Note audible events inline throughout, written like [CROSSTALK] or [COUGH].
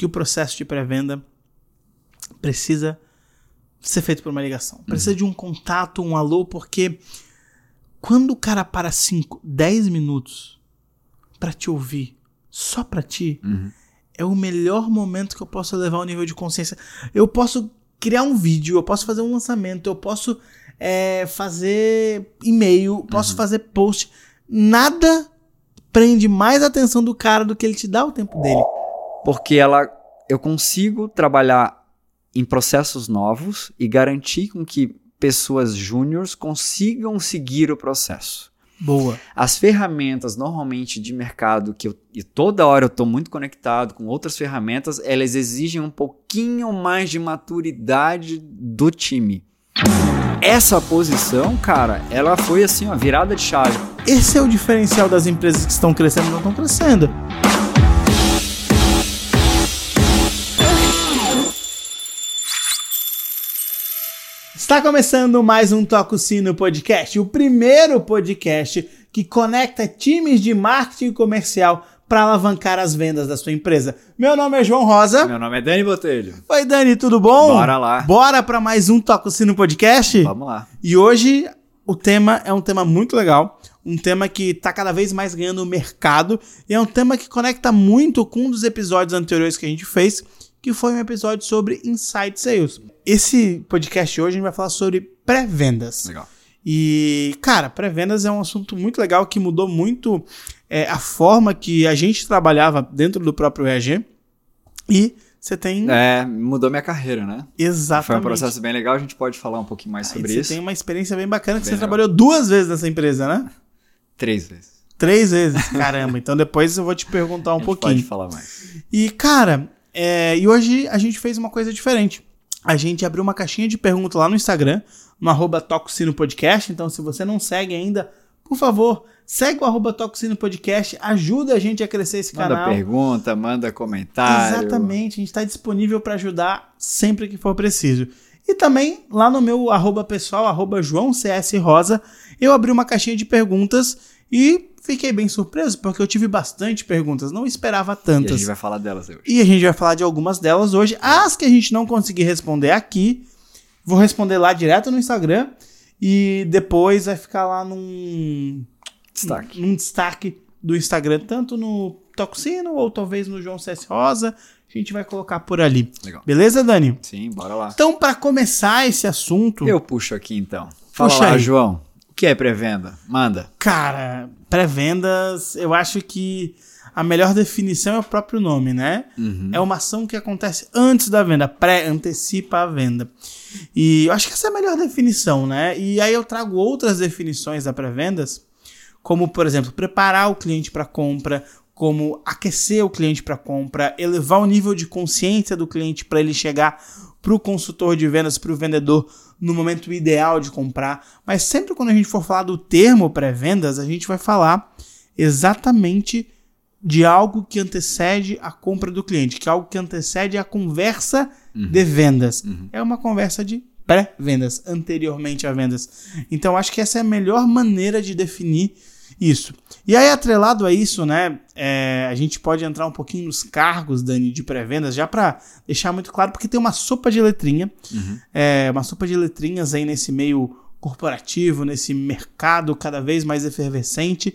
que o processo de pré-venda precisa ser feito por uma ligação. Precisa de um contato, um alô, porque quando o cara para 5, 10 minutos pra te ouvir, só pra ti, é o melhor momento que eu posso levar ao nível de consciência. Eu posso criar um vídeo, eu posso fazer um lançamento, eu posso é, fazer e-mail, posso fazer post. Nada prende mais a atenção do cara do que ele te dá o tempo dele. Porque ela, eu consigo trabalhar em processos novos e garantir com que pessoas júniores consigam seguir o processo. Boa. As ferramentas normalmente de mercado que eu, e toda hora eu estou muito conectado com outras ferramentas, elas exigem um pouquinho mais de maturidade do time. Essa posição, cara, ela foi assim, ó, virada de chave. Esse é o diferencial das empresas que estão crescendo e não estão crescendo. Está começando mais um Toco Sino Podcast, o primeiro podcast que conecta times de marketing comercial para alavancar as vendas da sua empresa. Meu nome é João Rosa. Meu nome é Dani Botelho. Oi, Dani, tudo bom? Bora lá. Bora para mais um Toco Sino Podcast? Vamos lá. E hoje o tema é um tema muito legal, um tema que está cada vez mais ganhando mercado e é um tema que conecta muito com um dos episódios anteriores que a gente fez, que foi um episódio sobre Inside Sales. Esse podcast hoje a gente vai falar sobre pré-vendas. Legal. E, cara, pré-vendas é um assunto muito legal que mudou muito é, a forma que a gente trabalhava dentro do próprio EAG. E você tem É, mudou minha carreira, né? exatamente. Foi um processo bem legal, a gente pode falar um pouquinho mais Aí sobre você isso. tem uma experiência bem bacana que Bem você legal. trabalhou duas vezes nessa empresa, né? Três vezes. Três vezes, [LAUGHS] caramba. Então depois eu vou te perguntar um pouquinho. pode falar mais. E, cara, é, e hoje a gente fez uma coisa diferente. A gente abriu uma caixinha de perguntas lá no Instagram, no arroba Tococino Podcast. Então, se você não segue ainda, por favor, segue o arroba Tococino Podcast. Ajuda a gente a crescer esse Manda canal. pergunta, manda comentário. Exatamente, a gente está disponível para ajudar sempre que for preciso. E também lá no meu arroba pessoal, arroba João CS Rosa, eu abri uma caixinha de perguntas e fiquei bem surpreso porque eu tive bastante perguntas, não esperava E a tantas. gente vai falar delas hoje. E a gente vai falar de algumas delas hoje. As que a gente não conseguir responder aqui, vou responder lá direto no Instagram e depois vai ficar lá num Destaque. num destaque do Instagram, tanto no Toxino ou talvez no João CS Rosa. A gente vai colocar por ali. Legal. Beleza, Dani? Sim, bora lá. Então, para começar esse assunto, Eu puxo aqui então. Fala Puxa lá, aí. João. O que é pré-venda? Manda. cara, pré-vendas, eu acho que a melhor definição é o próprio nome, né? Uhum. É uma ação que acontece antes da venda, pré-antecipa a venda. E eu acho que essa é a melhor definição, né? E aí eu trago outras definições da pré-vendas, como, por exemplo, preparar o cliente para compra, como aquecer o cliente para compra, elevar o nível de consciência do cliente para ele chegar para o consultor de vendas, para o vendedor, no momento ideal de comprar. Mas sempre quando a gente for falar do termo pré-vendas, a gente vai falar exatamente de algo que antecede a compra do cliente, que é algo que antecede a conversa de vendas. É uma conversa de pré-vendas, anteriormente a vendas. Então, acho que essa é a melhor maneira de definir isso. E aí, atrelado a isso, né, é, a gente pode entrar um pouquinho nos cargos, Dani, de pré-vendas, já para deixar muito claro, porque tem uma sopa de letrinha, é, uma sopa de letrinhas aí nesse meio corporativo, nesse mercado cada vez mais efervescente,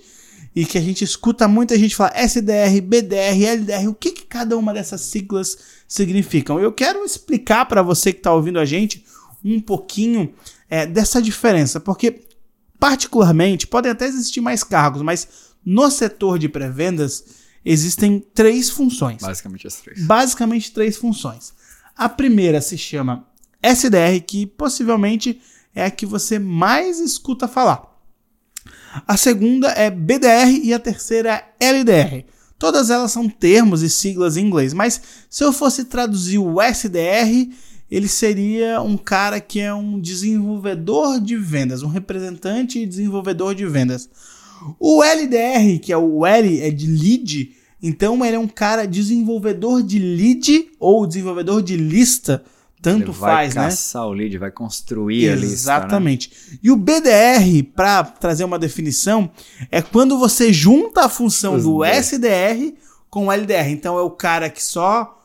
e que a gente escuta muita gente falar SDR, BDR, LDR, o que, que cada uma dessas siglas significam. Eu quero explicar para você que está ouvindo a gente um pouquinho é, dessa diferença, porque particularmente podem até existir mais cargos, mas no setor de pré-vendas existem três funções Basicamente as três. basicamente três funções. A primeira se chama SDR, que possivelmente é a que você mais escuta falar. A segunda é BDR e a terceira é LDR. Todas elas são termos e siglas em inglês, mas se eu fosse traduzir o SDR, ele seria um cara que é um desenvolvedor de vendas, um representante e desenvolvedor de vendas. O LDR, que é o L, é de lead, então ele é um cara desenvolvedor de lead ou desenvolvedor de lista, tanto Ele vai faz, né? caçar o lead, vai construir a lista. né? Exatamente. E o BDR, para trazer uma definição, é quando você junta a função Os do dois. SDR com o LDR. Então é o cara que só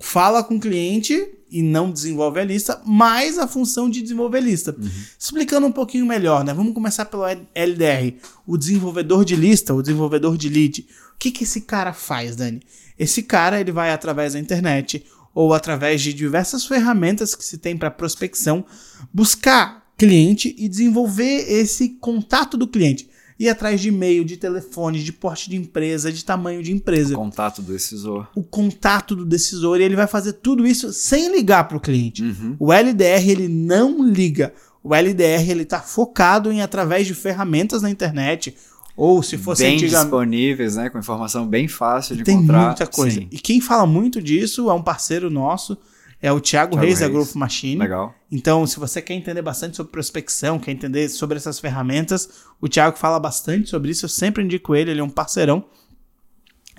fala com o cliente e não desenvolve a lista, mais a função de desenvolver a lista. Uhum. Explicando um pouquinho melhor, né? Vamos começar pelo LDR. O desenvolvedor de lista, o desenvolvedor de lead. O que, que esse cara faz, Dani? Esse cara ele vai através da internet ou através de diversas ferramentas que se tem para prospecção buscar cliente e desenvolver esse contato do cliente ir atrás de e-mail, de telefone, de porte de empresa, de tamanho de empresa. O contato do decisor. O contato do decisor. E ele vai fazer tudo isso sem ligar para o cliente. Uhum. O LDR, ele não liga. O LDR, ele está focado em, através de ferramentas na internet, ou se fosse bem antigamente... disponíveis, né, com informação bem fácil de Tem encontrar. Tem muita coisa. Sim. E quem fala muito disso é um parceiro nosso, é o Thiago, Thiago Reis, Reis, da Growth Machine. Legal. Então, se você quer entender bastante sobre prospecção, quer entender sobre essas ferramentas, o Thiago fala bastante sobre isso. Eu sempre indico ele, ele é um parceirão.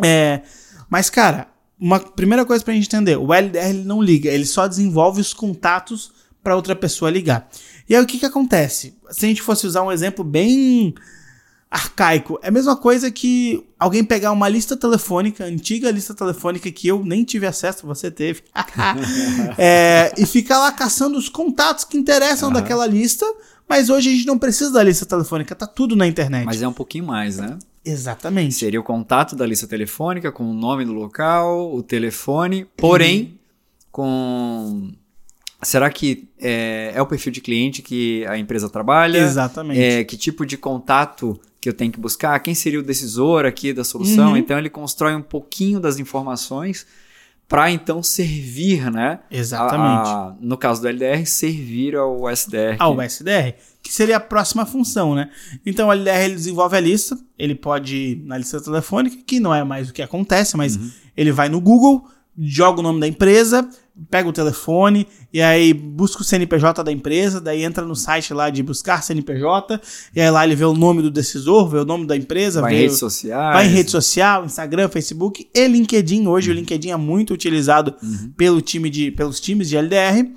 É, mas, cara, uma primeira coisa pra gente entender: o LDR ele não liga, ele só desenvolve os contatos para outra pessoa ligar. E aí o que, que acontece? Se a gente fosse usar um exemplo bem arcaico. É a mesma coisa que alguém pegar uma lista telefônica, antiga lista telefônica que eu nem tive acesso, você teve, [LAUGHS] é, e ficar lá caçando os contatos que interessam uhum. daquela lista, mas hoje a gente não precisa da lista telefônica, tá tudo na internet. Mas é um pouquinho mais, né? Exatamente. Seria o contato da lista telefônica com o nome do local, o telefone, porém uhum. com Será que é, é, o perfil de cliente que a empresa trabalha? Exatamente. É, que tipo de contato que eu tenho que buscar? Quem seria o decisor aqui da solução? Uhum. Então ele constrói um pouquinho das informações para então servir, né? Exatamente. A, a, no caso do LDR, servir ao SDR. Ao SDR, que seria a próxima função, né? Então o LDR ele desenvolve a lista, ele pode ir na lista telefônica, que não é mais o que acontece, mas uhum. ele vai no Google, joga o nome da empresa, pega o telefone e aí busca o CNPJ da empresa, daí entra no site lá de buscar CNPJ, e aí lá ele vê o nome do decisor, vê o nome da empresa, vai vê em redes sociais. Vai em rede social, Instagram, Facebook e LinkedIn. Hoje uhum. o LinkedIn é muito utilizado uhum. pelo time de, pelos times de LDR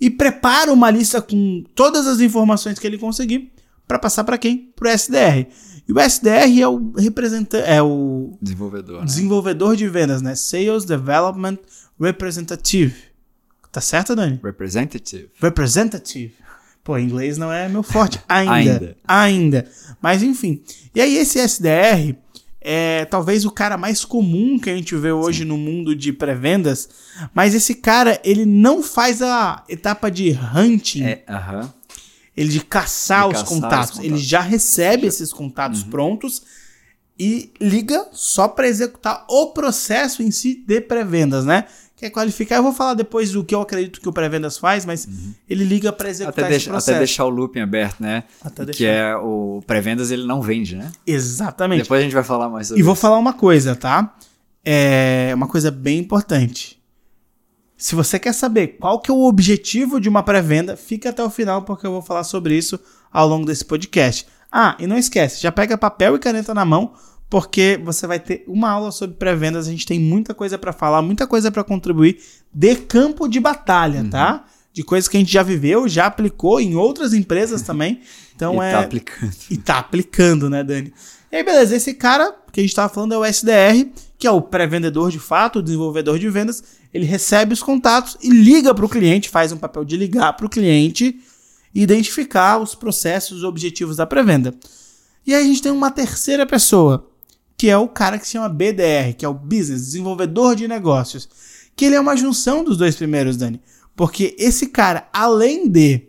e prepara uma lista com todas as informações que ele conseguir para passar para quem? Para o SDR. E o SDR é o representante, é o desenvolvedor, né? desenvolvedor de vendas, né? Sales Development Representative. Tá certo, Dani? Representative. Representative. Pô, inglês não é meu forte [LAUGHS] ainda. ainda. Ainda. Mas enfim. E aí esse SDR é talvez o cara mais comum que a gente vê hoje Sim. no mundo de pré-vendas, mas esse cara, ele não faz a etapa de hunting. É. Uh -huh ele de caçar, de os, caçar contatos. os, contatos. Ele já recebe esses contatos uhum. prontos e liga só para executar o processo em si de pré-vendas, né? Quer qualificar? Eu vou falar depois do que eu acredito que o pré-vendas faz, mas uhum. ele liga para executar até deixa, processo. Até deixar o looping aberto, né? Até que é o pré-vendas ele não vende, né? Exatamente. Depois a gente vai falar mais sobre E vou falar uma coisa, tá? É uma coisa bem importante. Se você quer saber qual que é o objetivo de uma pré-venda, fica até o final porque eu vou falar sobre isso ao longo desse podcast. Ah, e não esquece, já pega papel e caneta na mão, porque você vai ter uma aula sobre pré-vendas, a gente tem muita coisa para falar, muita coisa para contribuir de campo de batalha, uhum. tá? De coisas que a gente já viveu, já aplicou em outras empresas também. [LAUGHS] Então e é tá aplicando. E tá aplicando, né, Dani? E aí, beleza, esse cara que a gente tava falando é o SDR, que é o pré-vendedor de fato, o desenvolvedor de vendas, ele recebe os contatos e liga para o cliente, faz um papel de ligar para o cliente e identificar os processos, os objetivos da pré-venda. E aí a gente tem uma terceira pessoa, que é o cara que se chama BDR, que é o Business, Desenvolvedor de Negócios. Que ele é uma junção dos dois primeiros, Dani. Porque esse cara, além de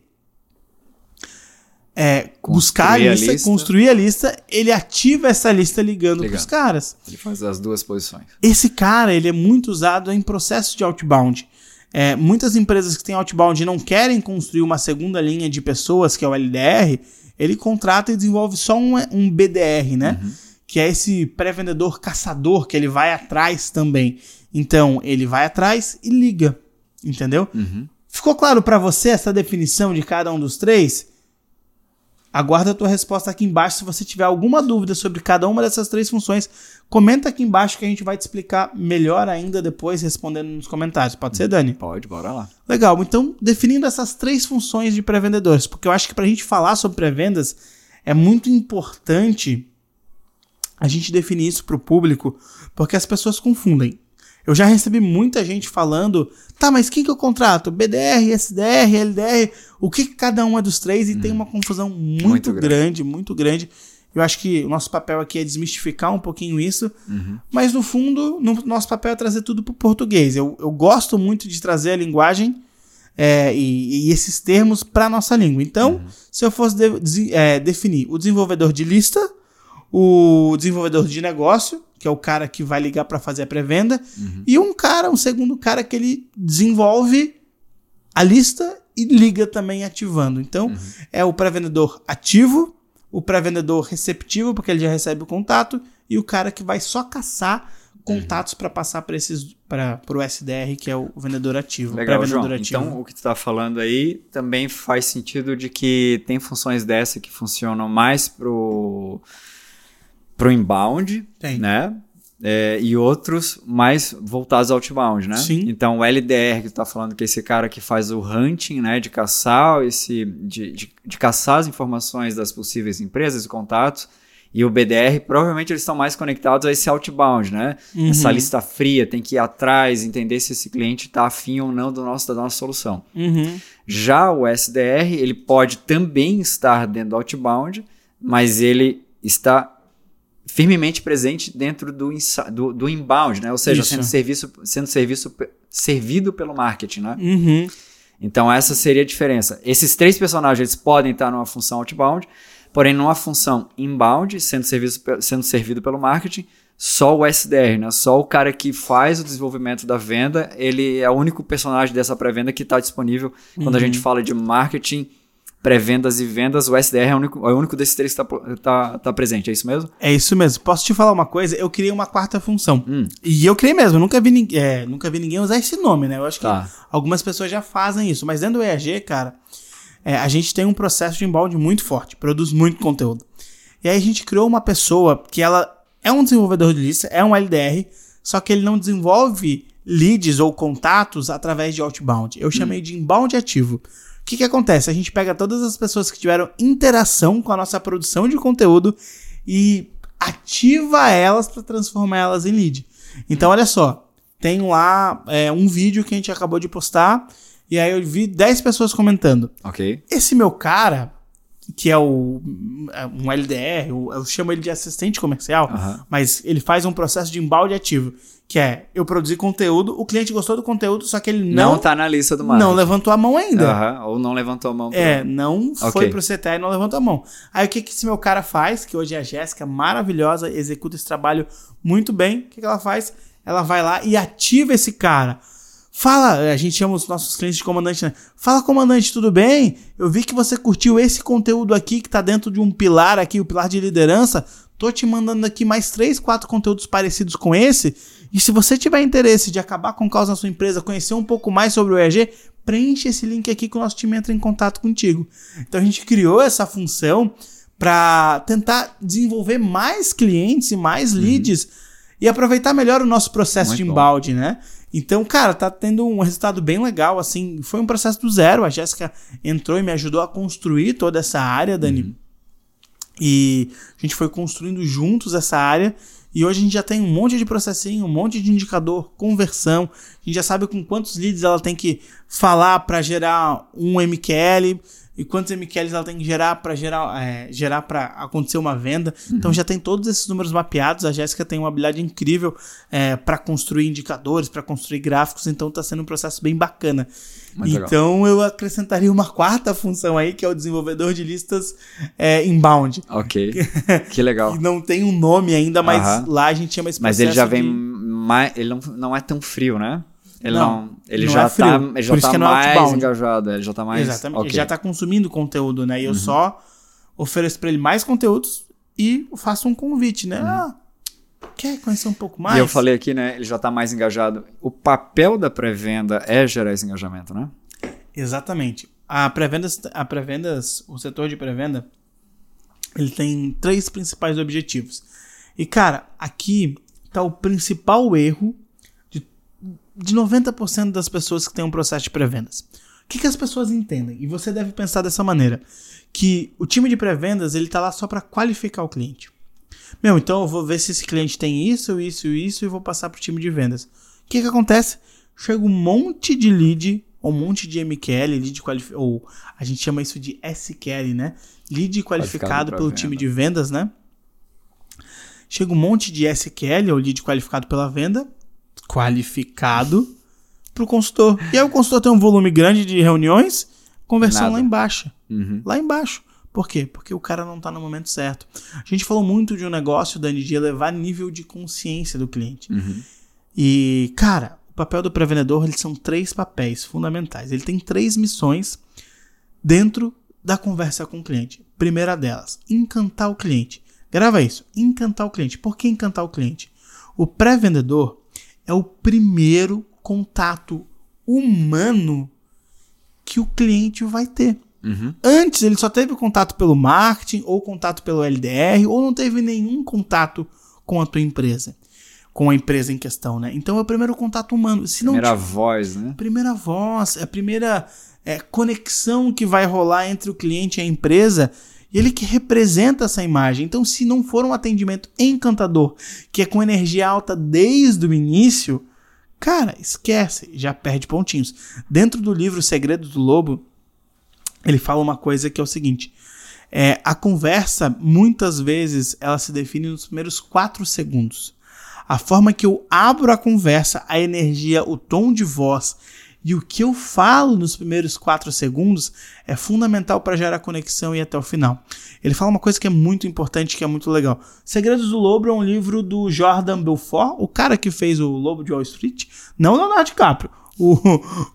é, buscar a lista, a lista, construir a lista, ele ativa essa lista ligando para os caras. Ele faz as duas posições. Esse cara, ele é muito usado em processos de outbound. É, muitas empresas que têm outbound e não querem construir uma segunda linha de pessoas, que é o LDR, ele contrata e desenvolve só um, um BDR, né? Uhum. Que é esse pré-vendedor caçador que ele vai atrás também. Então, ele vai atrás e liga, entendeu? Uhum. Ficou claro para você essa definição de cada um dos três? Aguardo a tua resposta aqui embaixo. Se você tiver alguma dúvida sobre cada uma dessas três funções, comenta aqui embaixo que a gente vai te explicar melhor ainda depois, respondendo nos comentários. Pode ser, Dani? Pode, bora lá. Legal. Então, definindo essas três funções de pré-vendedores, porque eu acho que para a gente falar sobre pré-vendas é muito importante a gente definir isso para o público, porque as pessoas confundem. Eu já recebi muita gente falando, tá, mas quem que eu contrato? BDR, SDR, LDR, o que, que cada um é dos três? E tem uma confusão muito, Muito grande. grande. muito grande. Eu acho que o nosso papel aqui é desmistificar um pouquinho isso, mas no fundo, no, nosso papel é trazer tudo pro português. Eu, eu gosto muito de trazer a linguagem é, e, e esses termos para nossa língua. Então, se eu fosse de- desi- é, definir o desenvolvedor de lista, o desenvolvedor de negócio, que é o cara que vai ligar para fazer a pré-venda, e um cara, um segundo cara que ele desenvolve a lista e liga também ativando. Então, é o pré-vendedor ativo, o pré-vendedor receptivo, porque ele já recebe o contato, e o cara que vai só caçar contatos para passar para esses para o SDR, que é o vendedor ativo, Legal, João. ativo. Então, o que tu tá falando aí também faz sentido de que tem funções dessa que funcionam mais pro, pro inbound, Tem. né? É, e outros mais voltados ao outbound, né? Sim. Então, o LDR que tu tá falando, que é esse cara que faz o hunting, né? De caçar esse... De, de, de caçar as informações das possíveis empresas e contatos. E o BDR, provavelmente eles estão mais conectados a esse outbound, né? Uhum. Essa lista fria, tem que ir atrás, entender se esse cliente está afim ou não do nosso, da nossa solução. Uhum. Já o SDR, ele pode também estar dentro do outbound, mas ele está firmemente presente dentro do, do, do inbound, né? Ou seja, Isso. sendo, serviço, sendo serviço, servido pelo marketing, né? Uhum. Então essa seria a diferença. Esses três personagens eles podem estar numa função outbound, porém numa função inbound, sendo, serviço, sendo servido pelo marketing, só o SDR, né? Só o cara que faz o desenvolvimento da venda, ele é o único personagem dessa pré-venda que está disponível. Quando a gente fala de marketing, pré-vendas e vendas, o SDR é o único, é o único desses três que está tá, tá presente, é isso mesmo? É isso mesmo. Posso te falar uma coisa? Eu criei uma quarta função. Hum. E eu criei mesmo. Eu nunca vi, é, nunca vi ninguém usar esse nome, né? Eu acho Tá. que algumas pessoas já fazem isso. Mas dentro do EAG, cara, é, a gente tem um processo de inbound muito forte. Produz muito conteúdo. E aí a gente criou uma pessoa que ela é um desenvolvedor de lista, é um LDR, só que ele não desenvolve leads ou contatos através de outbound. Eu chamei de inbound ativo. O que, que acontece? A gente pega todas as pessoas que tiveram interação com a nossa produção de conteúdo e ativa elas para transformar elas em lead. Então, olha só, tem lá é, um vídeo que a gente acabou de postar e aí eu vi 10 pessoas comentando. Ok. Esse meu cara, que é o é um LDR, eu, eu chamo ele de assistente comercial, mas ele faz um processo de embalde ativo, que é eu produzi conteúdo, o cliente gostou do conteúdo, só que ele Não, não está na lista do marketing. não levantou a mão ainda. Ou não levantou a mão. pra- É, não foi Ok. pro CTA e não levantou a mão. Aí o que, que esse meu cara faz, que hoje é a Jéssica, maravilhosa, executa esse trabalho muito bem. O que, que ela faz? Ela vai lá e ativa esse cara. Fala, a gente chama os nossos clientes de comandante, né? Fala, comandante, tudo bem? Eu vi que você curtiu esse conteúdo aqui que tá dentro de um pilar aqui, o pilar de liderança. Tô te mandando aqui mais três, quatro conteúdos parecidos com esse. E se você tiver interesse de acabar com causa na sua empresa, conhecer um pouco mais sobre o EAG, preenche esse link aqui que o nosso time entra em contato contigo. Então a gente criou essa função para tentar desenvolver mais clientes e mais leads e aproveitar melhor o nosso processo Muito de bom. embalde, né? Então, cara, tá tendo um resultado bem legal, assim, foi um processo do zero, a Jéssica entrou e me ajudou a construir toda essa área, Dani. E a gente foi construindo juntos essa área. E hoje a gente já tem um monte de processinho, um monte de indicador, conversão. A gente já sabe com quantos leads ela tem que falar para gerar um MQL e quantos MQLs ela tem que gerar para gerar, é, gerar para acontecer uma venda. Então já tem todos esses números mapeados. A Jéssica tem uma habilidade incrível é, para construir indicadores, para construir gráficos. Então está sendo um processo bem bacana. Muito legal. então eu acrescentaria uma quarta função aí, que é o desenvolvedor de listas é, inbound. Ok. [LAUGHS] que legal. Que não tem um nome ainda, mas Aham. lá a gente chama esse Mas processo ele já vem de- mais. Ele não, não é tão frio, né? Ele Não, não. ele não já é frio. tá, ele já tá é mais outbound. engajado. Ele já tá mais. Exatamente. ok. Uhum. Ele já tá consumindo conteúdo, né? E eu só ofereço pra ele mais conteúdos e faço um convite, né? Ah, quer conhecer um pouco mais? Uhum. E eu falei aqui, né? Ele já tá mais engajado. O papel da pré-venda é gerar esse engajamento, né? Exatamente. A pré-vendas, a pré-vendas, o setor de pré-venda, ele tem três principais objetivos. E cara, aqui tá o principal erro de 90% das pessoas que têm um processo de pré-vendas. O que, que as pessoas entendem? E você deve pensar dessa maneira, que o time de pré-vendas, ele tá lá só para qualificar o cliente. Meu, então eu vou ver se esse cliente tem isso, isso isso e vou passar pro time de vendas. que que acontece? Chega um monte de lead, ou um monte de MQL, lead qualificado, ou a gente chama isso de SQL, né? Lead qualificado, Qualificado pelo venda. time de vendas, né? Chega um monte de SQL, ou lead qualificado pela venda, qualificado pro consultor. E aí o consultor tem um volume grande de reuniões, conversão Nada. lá embaixo. Uhum. Lá embaixo. Por quê? Porque o cara não tá no momento certo. A gente falou muito de um negócio, Dani, de elevar nível de consciência do cliente. Uhum. E, cara, o papel do pré-vendedor, eles são três papéis fundamentais. Ele tem três missões dentro da conversa com o cliente. Primeira delas, encantar o cliente. Grava isso, encantar o cliente. Por que encantar o cliente? O pré-vendedor é o primeiro contato humano que o cliente vai ter. Uhum. Antes ele só teve contato pelo marketing ou contato pelo LDR ou não teve nenhum contato com a tua empresa, com a empresa em questão, né? Então é o primeiro contato humano. Se não Primeira voz, né? primeira voz, é a primeira é, conexão que vai rolar entre o cliente e a empresa, e ele que representa essa imagem. Então, se não for um atendimento encantador, que é com energia alta desde o início, cara, esquece, já perde pontinhos. Dentro do livro Segredo do Lobo, ele fala uma coisa que é o seguinte: é, a conversa, muitas vezes, ela se define nos primeiros quatro segundos. A forma que eu abro a conversa, a energia, o tom de voz e o que eu falo nos primeiros quatro segundos é fundamental para gerar conexão e ir até o final. Ele fala uma coisa que é muito importante, que é muito legal. Segredos do Lobo é um livro do Jordan Belfort, o cara que fez o Lobo de Wall Street, não Leonardo DiCaprio. O,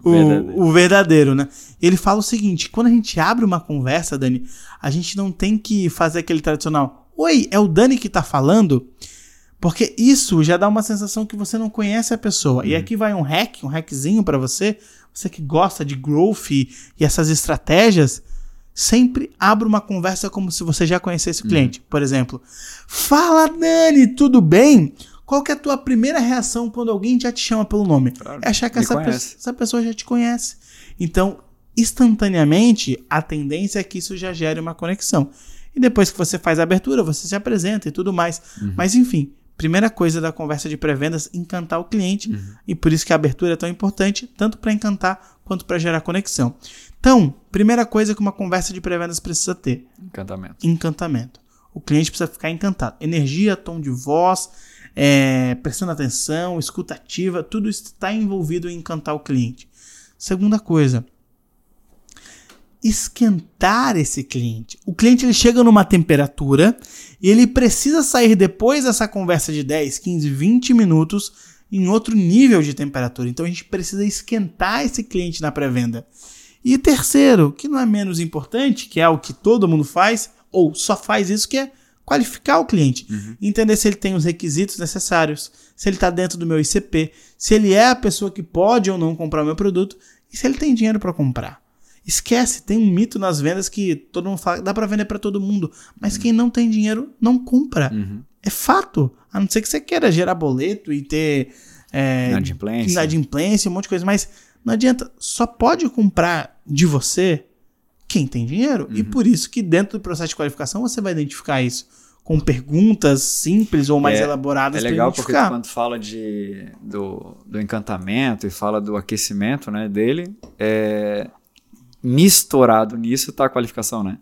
o, Verdadeiro. o verdadeiro, né? Ele fala o seguinte: quando a gente abre uma conversa, Dani, a gente não tem que fazer aquele tradicional. Oi, é o Dani que tá falando? Porque isso já dá uma sensação que você não conhece a pessoa. E aqui vai um hack, um hackzinho pra você, você que gosta de growth e, e essas estratégias, sempre abra uma conversa como se você já conhecesse o cliente. Por exemplo, fala Dani, tudo bem? Qual que é a tua primeira reação quando alguém já te chama pelo nome? Claro, é achar que essa, pe- essa pessoa já te conhece. Então, instantaneamente, a tendência é que isso já gere uma conexão. E depois que você faz a abertura, você se apresenta e tudo mais. Mas enfim, primeira coisa da conversa de pré-vendas, encantar o cliente. E por isso que a abertura é tão importante, tanto para encantar quanto para gerar conexão. Então, primeira coisa que uma conversa de pré-vendas precisa ter: Encantamento. encantamento. O cliente precisa ficar encantado. Energia, tom de voz, é, prestando atenção, escuta ativa, tudo está envolvido em encantar o cliente. Segunda coisa, esquentar esse cliente. O cliente ele chega numa temperatura e ele precisa sair depois dessa conversa de 10, 15, 20 minutos em outro nível de temperatura. Então a gente precisa esquentar esse cliente na pré-venda. E terceiro, que não é menos importante, que é o que todo mundo faz, ou só faz isso, que é qualificar o cliente. Entender se ele tem os requisitos necessários, se ele está dentro do meu ICP, se ele é a pessoa que pode ou não comprar o meu produto e se ele tem dinheiro para comprar. Esquece, tem um mito nas vendas que todo mundo fala, dá para vender para todo mundo, mas quem não tem dinheiro não compra. Uhum. É fato. A não ser que você queira gerar boleto e ter é, Inadimplência. inadimplência, um monte de coisa, mas não adianta. Só pode comprar de você quem tem dinheiro. E por isso que dentro do processo de qualificação você vai identificar isso com perguntas simples ou mais É- elaboradas É legal porque quando fala de, do, do encantamento e fala do aquecimento né, dele, é, misturado nisso tá a qualificação, né?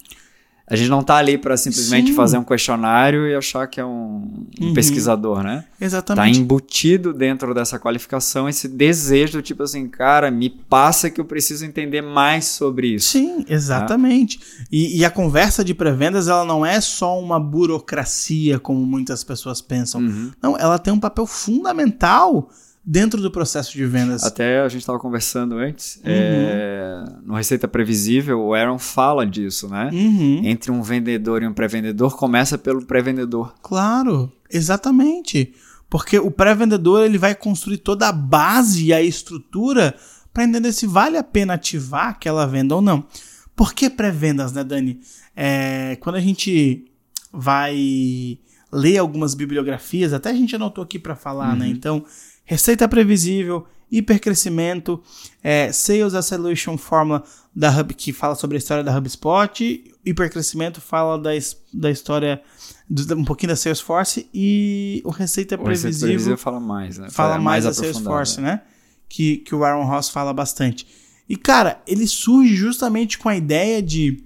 A gente não tá ali para simplesmente Sim. fazer um questionário e achar que é um, um Uhum. pesquisador, né? Tá Exatamente. embutido dentro dessa qualificação esse desejo do tipo assim, cara, me passa que eu preciso entender mais sobre isso. Sim, exatamente. E, e a conversa de pré-vendas, ela não é só uma burocracia, como muitas pessoas pensam. Uhum. Não, ela tem um papel fundamental dentro do processo de vendas. Até a gente estava conversando antes, Uhum. é, no Receita Previsível, o Aaron fala disso, né? Uhum. Entre um vendedor e um pré-vendedor, começa pelo pré-vendedor. Claro, exatamente. Porque o pré-vendedor ele vai construir toda a base e a estrutura para entender se vale a pena ativar aquela venda ou não. Por que pré-vendas, né, Dani? É, quando a gente vai ler algumas bibliografias, até a gente anotou aqui para falar, né? Então, receita previsível, hipercrescimento, é, Sales Acceleration Formula da Hub, que fala sobre a história da HubSpot, hipercrescimento fala da, da história do- um pouquinho da Salesforce e o Receita O Receita Previsível Previsível fala mais, né? fala É mais da aprofundado, Salesforce, né? né? Que, que o Aaron Ross fala bastante. E, cara, ele surge justamente com a ideia de.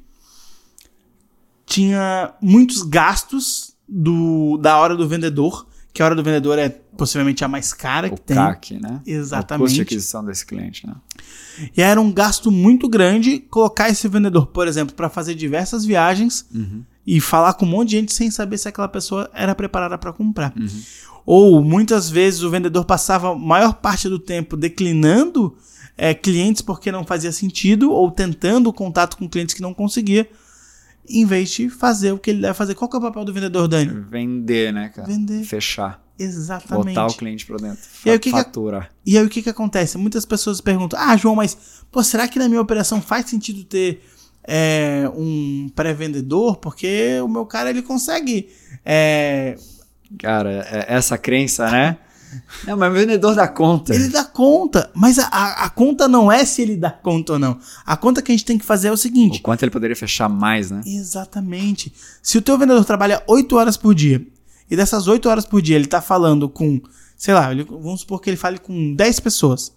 Tinha muitos gastos do, da hora do vendedor, que a hora do vendedor é possivelmente a mais cara O que tem. CAC, né? O custo de Exatamente. aquisição desse cliente, né? E era um gasto muito grande colocar esse vendedor, por exemplo, para fazer diversas viagens Uhum. e falar com um monte de gente sem saber se aquela pessoa era preparada para comprar. Ou muitas vezes o vendedor passava a maior parte do tempo declinando é, clientes porque não fazia sentido ou tentando contato com clientes que não conseguia, em vez de fazer o que ele deve fazer. Qual que é o papel do vendedor, Dani? Vender, né, cara? Vender. Fechar. Exatamente. Botar o cliente pra dentro. E aí, o que que- Faturar. E aí o que que acontece? Muitas pessoas perguntam: Ah, João, mas pô, será que na minha operação faz sentido ter é, um pré-vendedor? Porque o meu cara ele consegue. é, Cara, é- essa crença, né? Não, mas o vendedor dá conta. ele dá conta, mas a, a- a conta não é se ele dá conta ou não. A conta que a gente tem que fazer é o O seguinte: quanto ele poderia fechar mais, né? Exatamente. Se o teu vendedor trabalha 8 horas por dia e dessas 8 horas por dia ele tá falando com, sei lá, ele- vamos supor que ele fale com 10 pessoas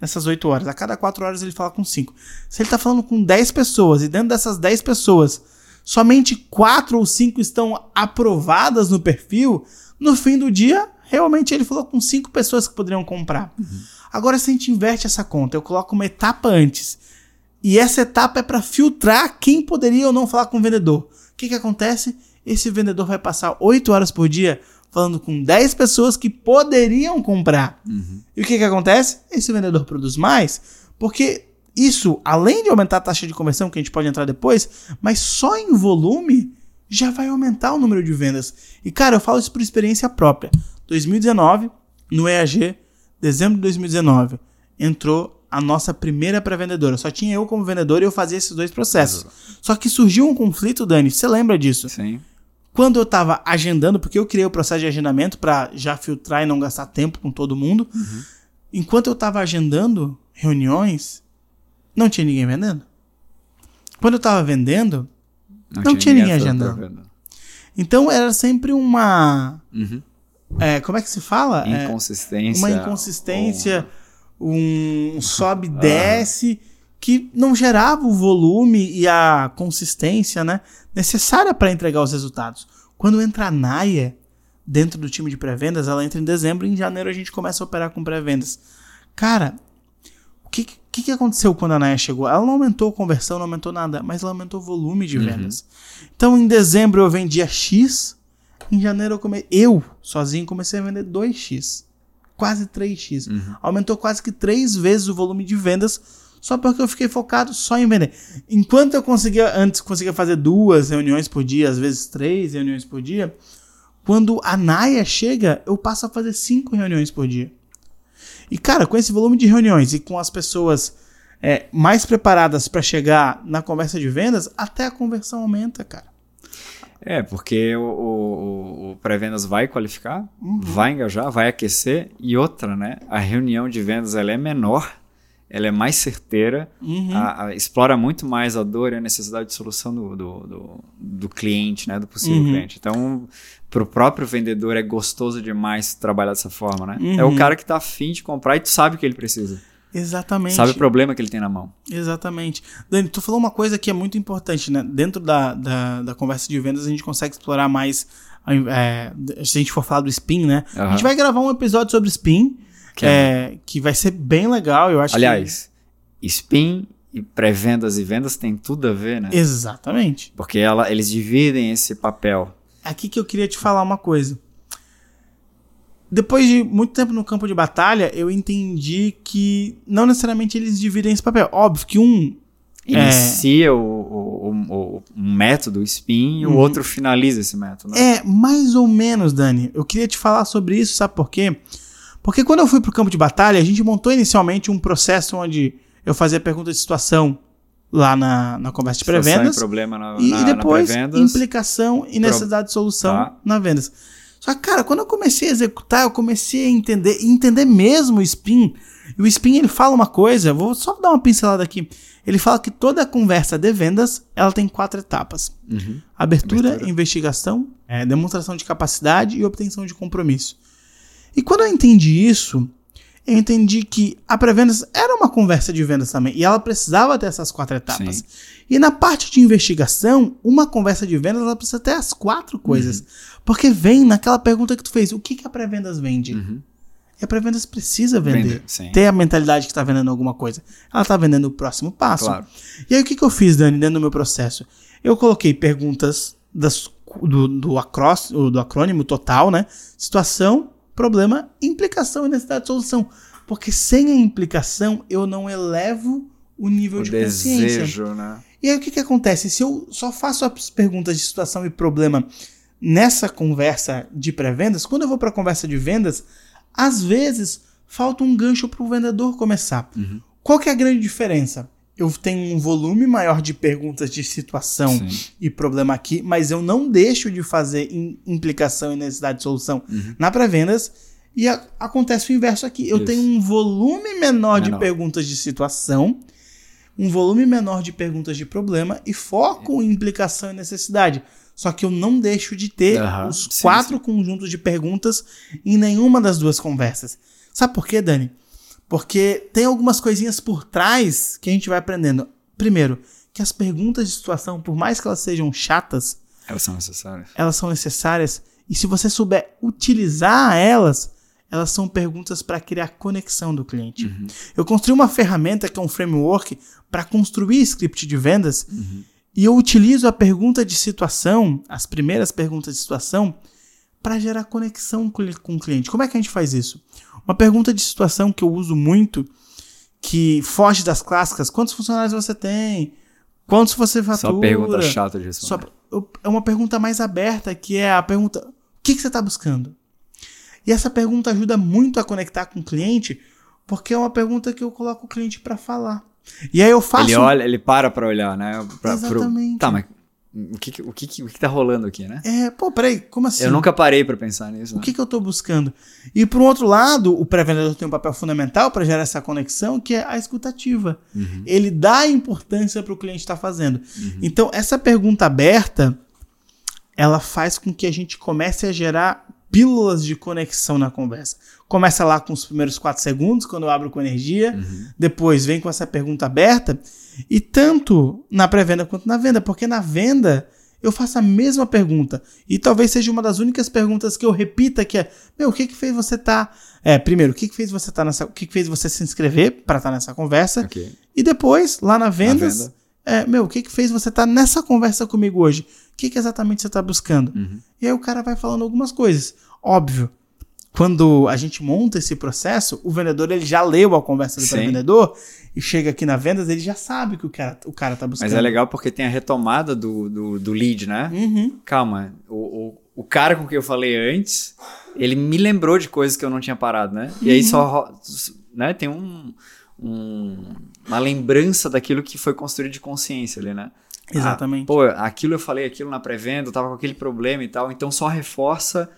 nessas 8 horas. A cada 4 horas ele fala com 5. Se ele tá falando com 10 pessoas e dentro dessas 10 pessoas somente 4 ou 5 estão aprovadas no perfil, no fim do dia, realmente ele falou com 5 pessoas que poderiam comprar. Agora se a gente inverte essa conta, eu coloco uma etapa antes. E essa etapa é para filtrar quem poderia ou não falar com o vendedor. O que, que acontece? Esse vendedor vai passar 8 horas por dia falando com 10 pessoas que poderiam comprar. E o que, que acontece? Esse vendedor produz mais, porque isso, além de aumentar a taxa de conversão, que a gente pode entrar depois, mas só em volume já vai aumentar o número de vendas. E cara, eu falo isso por experiência própria. 2019, no EAG, dezembro de 2019, entrou a nossa primeira pré-vendedora. Só tinha eu como vendedor e eu fazia esses dois processos. Só que surgiu um conflito, Dani, você lembra disso? Sim. Quando eu tava agendando, porque eu criei o processo de agendamento para já filtrar e não gastar tempo com todo mundo. Enquanto eu tava agendando reuniões, não tinha ninguém vendendo. Quando eu tava vendendo, Não tinha ninguém agendando. então era sempre uma. Uhum. é, como é que se fala? É, Inconsistência. uma inconsistência, um sobe e desce, que não gerava o volume e a consistência né, necessária para entregar os resultados. Quando entra a Naya dentro do time de pré-vendas, ela entra em dezembro e em janeiro a gente começa a operar com pré-vendas. Cara, o que, que, que aconteceu quando a Naya chegou? Ela não aumentou a conversão, não aumentou nada, mas ela aumentou o volume de vendas. Então em dezembro eu vendia X, em janeiro eu, come... eu sozinho comecei a vender 2X quase 3x. Aumentou quase que três vezes o volume de vendas só porque eu fiquei focado só em vender. Enquanto eu conseguia antes conseguia fazer duas reuniões por dia, às vezes três reuniões por dia, quando a Naya chega, eu passo a fazer cinco reuniões por dia. E cara, com esse volume de reuniões e com as pessoas é, mais preparadas para chegar na conversa de vendas, até a conversão aumenta, cara. É, porque o, o- o pré-vendas vai qualificar, Uhum. vai engajar, vai aquecer. E outra, né? A reunião de vendas ela é menor, ela é mais certeira, Uhum. a- a- explora muito mais a dor e a necessidade de solução do, do, do, do cliente, né? Do possível Uhum. cliente. Então, para o próprio vendedor é gostoso demais trabalhar dessa forma, né? Uhum. É o cara que tá afim de comprar e tu sabe o que ele precisa. Exatamente. Sabe o problema que ele tem na mão. Exatamente. Dani, tu falou uma coisa que é muito importante, né? Dentro da, da, da conversa de vendas, a gente consegue explorar mais. é, se a gente for falar do spin, né? A Aham. gente vai gravar um episódio sobre spin, Que é, que vai ser bem legal, eu acho Aliás, spin e pré-vendas e vendas tem tudo a ver, né? que. Exatamente. Porque ela, eles dividem esse papel. Aqui que eu queria te falar uma coisa. Depois de muito tempo no campo de batalha, eu entendi que não necessariamente eles dividem esse papel. Óbvio que um Inicia o, o, o, o- um método, o spin, e o outro finaliza esse método. né? É, mais ou menos, Dani. Eu queria te falar sobre isso, sabe por quê? Porque quando eu fui pro campo de batalha, a gente montou inicialmente um processo onde eu fazia pergunta de situação lá na, na conversa de pré-vendas. problema na, E, na, e depois na implicação e necessidade de solução Tá. na vendas. Só que, cara, quando eu comecei a executar, eu comecei a entender, entender mesmo o spin. E o spin ele fala uma coisa, vou só dar uma pincelada aqui. Ele fala que toda conversa de vendas ela tem quatro etapas: Uhum. abertura, Abertura. investigação, é, demonstração de capacidade e obtenção de compromisso. E quando eu entendi isso, eu entendi que a pré-vendas era uma conversa de vendas também e ela precisava ter essas quatro etapas. Sim. E na parte de investigação, uma conversa de vendas ela precisa ter as quatro coisas, porque vem naquela pergunta que tu fez: o que que a pré-vendas vende? Uhum. E a pré-vendas precisa vender. Sim. Ter a mentalidade que está vendendo alguma coisa. Ela está vendendo o próximo passo. Claro. E aí o que, que eu fiz, Dani, dentro do meu processo? Eu coloquei perguntas das, do, do, do acrônimo total, né? Situação, problema, implicação e necessidade de solução. Porque sem a implicação, eu não elevo o nível O de consciência. desejo, né? E aí o que, que acontece? Se eu só faço as perguntas de situação e problema nessa conversa de pré-vendas, quando eu vou para a conversa de vendas, às vezes falta um gancho para o vendedor começar. Uhum. Qual que é a grande diferença? Eu tenho um volume maior de perguntas de situação Sim. e problema aqui, mas eu não deixo de fazer im- implicação e necessidade de solução Uhum. na pré-vendas. E a- acontece o inverso aqui. Eu Isso. tenho um volume menor, de Menor. perguntas de situação, um volume menor de perguntas de problema e foco em implicação e necessidade. Só que eu não deixo de ter Aham, os sim, quatro conjuntos de perguntas em nenhuma das duas conversas. Sabe por quê, Dani? Porque tem algumas coisinhas por trás que a gente vai aprendendo. Primeiro, que as perguntas de situação, por mais que elas sejam chatas, Elas são necessárias. elas são necessárias e se você souber utilizar elas, elas são perguntas para criar conexão do cliente. Eu construí uma ferramenta que é um framework para construir script de vendas e eu utilizo a pergunta de situação, as primeiras perguntas de situação, para gerar conexão com o cliente. Como é que a gente faz isso? Uma pergunta de situação que eu uso muito, que foge das clássicas: quantos funcionários você tem? Quantos você fatura? Só pergunta chata de Só- responder. é uma pergunta mais aberta, que é a pergunta: o que, que você está buscando? E essa pergunta ajuda muito a conectar com o cliente, porque é uma pergunta que eu coloco o cliente para falar. E aí eu faço. Ele olha, ele para pra olhar, né? Pra, pro- Exatamente. Tá, mas o que, o que, o que tá rolando aqui, né? É, pô, peraí, como assim? Eu nunca parei pra pensar nisso. O né? que, que eu estou buscando? E por um outro lado, o pré-vendedor tem um papel fundamental para gerar essa conexão, que é a escutativa. Uhum. Ele dá importância para o cliente estar fazendo. Então, essa pergunta aberta, ela faz com que a gente comece a gerar pílulas de conexão na conversa. Começa lá com os primeiros quatro segundos, quando eu abro com energia. Uhum. Depois vem com essa pergunta aberta. E tanto na pré-venda quanto na venda, porque na venda eu faço a mesma pergunta. E talvez seja uma das únicas perguntas que eu repita que é: Meu, o que que fez você estar. É, primeiro, o que que fez você estar nessa. O que que fez você se inscrever para estar nessa conversa? Ok. E depois, lá na vendas, venda. é, meu, o que que fez você estar nessa conversa comigo hoje? O que que exatamente você está buscando? Uhum. E aí o cara vai falando algumas coisas. Óbvio, quando a gente monta esse processo, o vendedor ele já leu a conversa do vendedor e chega aqui na vendas, ele já sabe o que o cara, o cara tá buscando. Mas é legal porque tem a retomada do, do, do lead, né? Uhum. Calma, o, o, o cara com quem eu falei antes, ele me lembrou de coisas que eu não tinha parado, né? E Uhum. aí só ro- né, tem um, um- uma lembrança daquilo que foi construído de consciência ali, né? Exatamente. Ah, pô, aquilo eu falei, aquilo na pré-venda, eu tava com aquele problema e tal, então só reforça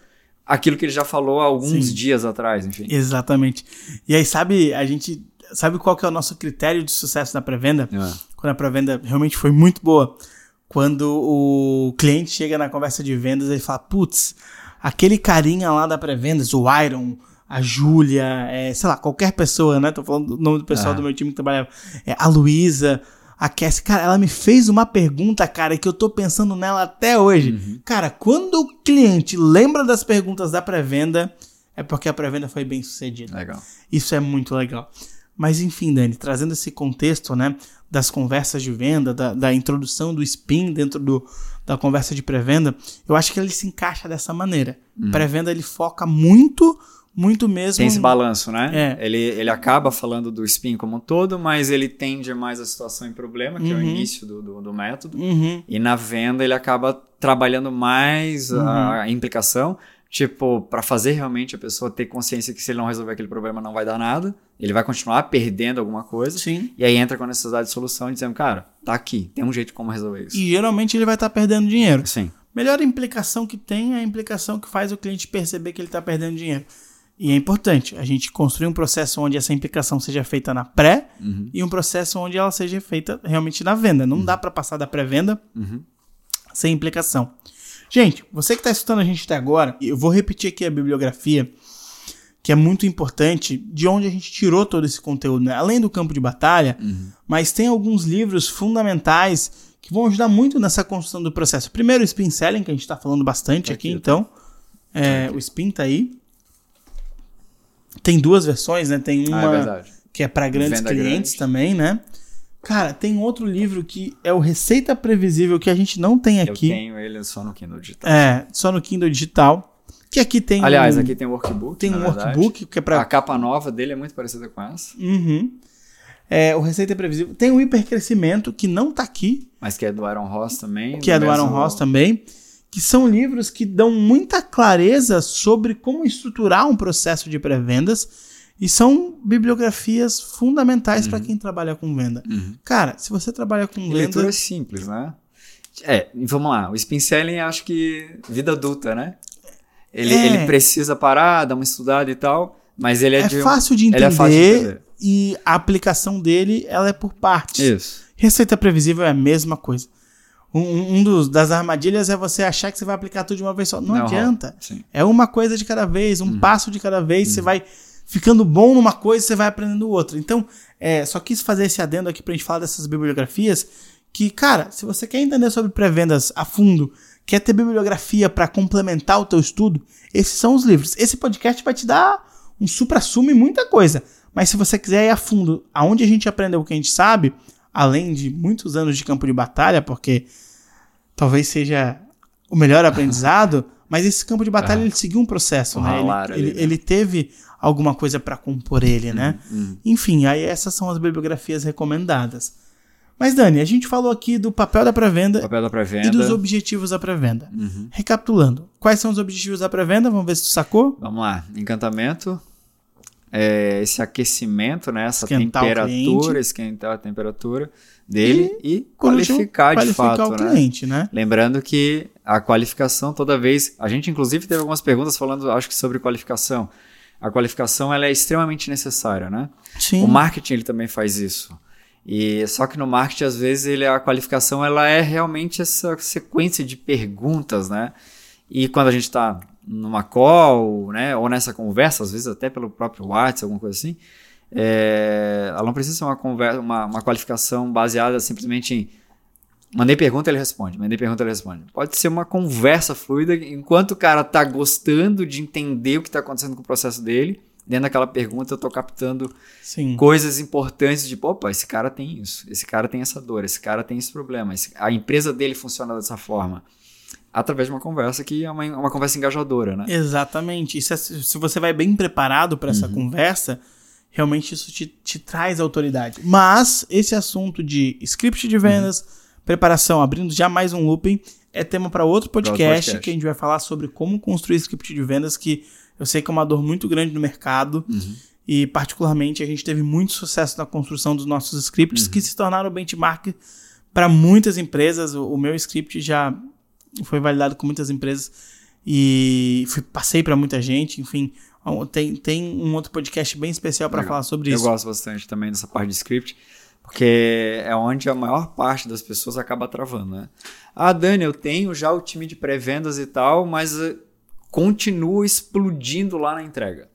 aquilo que ele já falou há alguns Sim. dias atrás, enfim. Exatamente. E aí, sabe, a gente. Sabe qual que é o nosso critério de sucesso na pré-venda? É. Quando a pré-venda realmente foi muito boa. Quando o cliente chega na conversa de vendas e fala: Putz, aquele carinha lá da pré-vendas, o Iron, a Júlia, é, sei lá, qualquer pessoa, né? Tô falando do nome do pessoal Ah. do meu time que trabalhava. É, a Luísa, a Cassie. Cara, ela me fez uma pergunta, cara, que eu tô pensando nela até hoje. Uhum. Cara, quando o cliente lembra das perguntas da pré-venda, é porque a pré-venda foi bem sucedida. Legal. Isso é muito legal. Mas enfim, Dani, trazendo esse contexto, né, das conversas de venda, da, da introdução do spin dentro do, da conversa de pré-venda, eu acho que ele se encaixa dessa maneira. Pré-venda ele foca muito, muito mesmo. Tem esse balanço, né? É. Ele, ele acaba falando do spin como um todo, mas ele tende mais a situação em problema, que é o Uhum. início do, do, do método. Uhum, E na venda ele acaba trabalhando mais a implicação, tipo, para fazer realmente a pessoa ter consciência que se ele não resolver aquele problema não vai dar nada, ele vai continuar perdendo alguma coisa. sim. E aí entra com a necessidade de solução, dizendo, cara, tá aqui, tem um jeito de como resolver isso. E geralmente ele vai estar perdendo dinheiro. Sim. Melhor implicação que tem é a implicação que faz o cliente perceber que ele está perdendo dinheiro. E é importante a gente construir um processo onde essa implicação seja feita na pré Uhum. e um processo onde ela seja feita realmente na venda. Não dá para passar da pré-venda Uhum. sem implicação. Gente, você que está escutando a gente até agora, eu vou repetir aqui a bibliografia, que é muito importante, de onde a gente tirou todo esse conteúdo, né? além do campo de batalha, Uhum. mas tem alguns livros fundamentais que vão ajudar muito nessa construção do processo. Primeiro, o Spin Selling, que a gente está falando bastante Tá aqui, aqui, então. É, o Spin tá aí. Tem duas versões, né? Tem Ah, é uma que é para grandes Venda clientes grande. também, né? Cara, tem outro livro que é o Receita Previsível que a gente não tem Eu aqui. tenho ele só no Kindle digital. É, só no Kindle digital. Que aqui tem Aliás, um, aqui tem o workbook. tem um verdade. workbook que é para A capa nova dele é muito parecida com essa, Uhum. É, o Receita Previsível. Tem o Hipercrescimento que não tá aqui, mas que é do Aaron Ross também. que é do Aaron Ross também, que são livros que dão muita clareza sobre como estruturar um processo de pré-vendas e são bibliografias fundamentais para quem trabalha com venda. Uhum. Cara, se você trabalha com E venda, leitura simples, né? É, vamos lá. O Spin Selling, acho que vida adulta, né? Ele, É. ele precisa parar, dar uma estudada e tal, mas ele é, é de fácil de ele entender é fácil de entender. e a aplicação dele ela é por partes. Isso. Receita previsível é a mesma coisa. Um, um dos, das armadilhas é você achar que você vai aplicar tudo de uma vez só. Não, Não adianta. É uma coisa de cada vez, um Uhum. passo de cada vez. Você vai ficando bom numa coisa, você vai aprendendo outra. Então, é, só quis fazer esse adendo aqui pra gente falar dessas bibliografias. Que, cara, se você quer entender sobre pré-vendas a fundo, quer ter bibliografia para complementar o teu estudo, esses são os livros. Esse podcast vai te dar um supra-sumo e muita coisa. Mas se você quiser ir a fundo, aonde a gente aprendeu o que a gente sabe, além de muitos anos de campo de batalha, porque talvez seja o melhor aprendizado, [LAUGHS] mas esse campo de batalha Ah. ele seguiu um processo, né? Ele, ele, né? ele teve alguma coisa para compor ele, né? Uhum. Enfim, aí essas são as bibliografias recomendadas. Mas Dani, a gente falou aqui do papel da pré-venda pré-venda. e dos objetivos da pré-venda. Uhum. Recapitulando, quais são os objetivos da pré-venda? Vamos ver se tu sacou. Vamos lá. Encantamento. É, esse aquecimento, né? Essa Esquentar temperatura, esquentar a temperatura dele e, último, qualificar de qualificar fato, o né? cliente, né? Lembrando que a qualificação toda vez, a gente inclusive teve algumas perguntas falando, acho que sobre qualificação. A qualificação ela é extremamente necessária, né? Sim. O marketing ele também faz isso. E só que no marketing às vezes ele a qualificação ela é realmente essa sequência de perguntas, né? E quando a gente está numa call, né, ou nessa conversa, às vezes até pelo próprio WhatsApp, alguma coisa assim, é, ela não precisa ser uma, conversa, uma, uma qualificação baseada simplesmente em mandei pergunta, ele responde, mandei pergunta, ele responde. Pode ser uma conversa fluida, enquanto o cara tá gostando de entender o que está acontecendo com o processo dele, dentro daquela pergunta eu tô captando Sim. coisas importantes de, opa, esse cara tem isso, esse cara tem essa dor, esse cara tem esse problema, esse- a empresa dele funciona dessa forma. Através de uma conversa que é uma, uma conversa engajadora, né? Exatamente. Isso é- se você vai bem preparado para Uhum. essa conversa, realmente isso te, te traz autoridade. Mas esse assunto de script de vendas, preparação, abrindo já mais um looping, é tema para outro podcast, podcast. que a gente vai falar sobre como construir script de vendas, que eu sei que é uma dor muito grande no mercado. Uhum. E, particularmente, a gente teve muito sucesso na construção dos nossos scripts, Uhum. que se tornaram benchmark para muitas empresas. O, o meu script já foi validado com muitas empresas e fui- passei para muita gente. Enfim, tem, tem um outro podcast bem especial para falar sobre Eu isso. gosto bastante também dessa parte de script, porque é onde a maior parte das pessoas acaba travando, né? Ah, Dani, eu tenho já o time de pré-vendas e tal, mas eh, continua explodindo lá na entrega.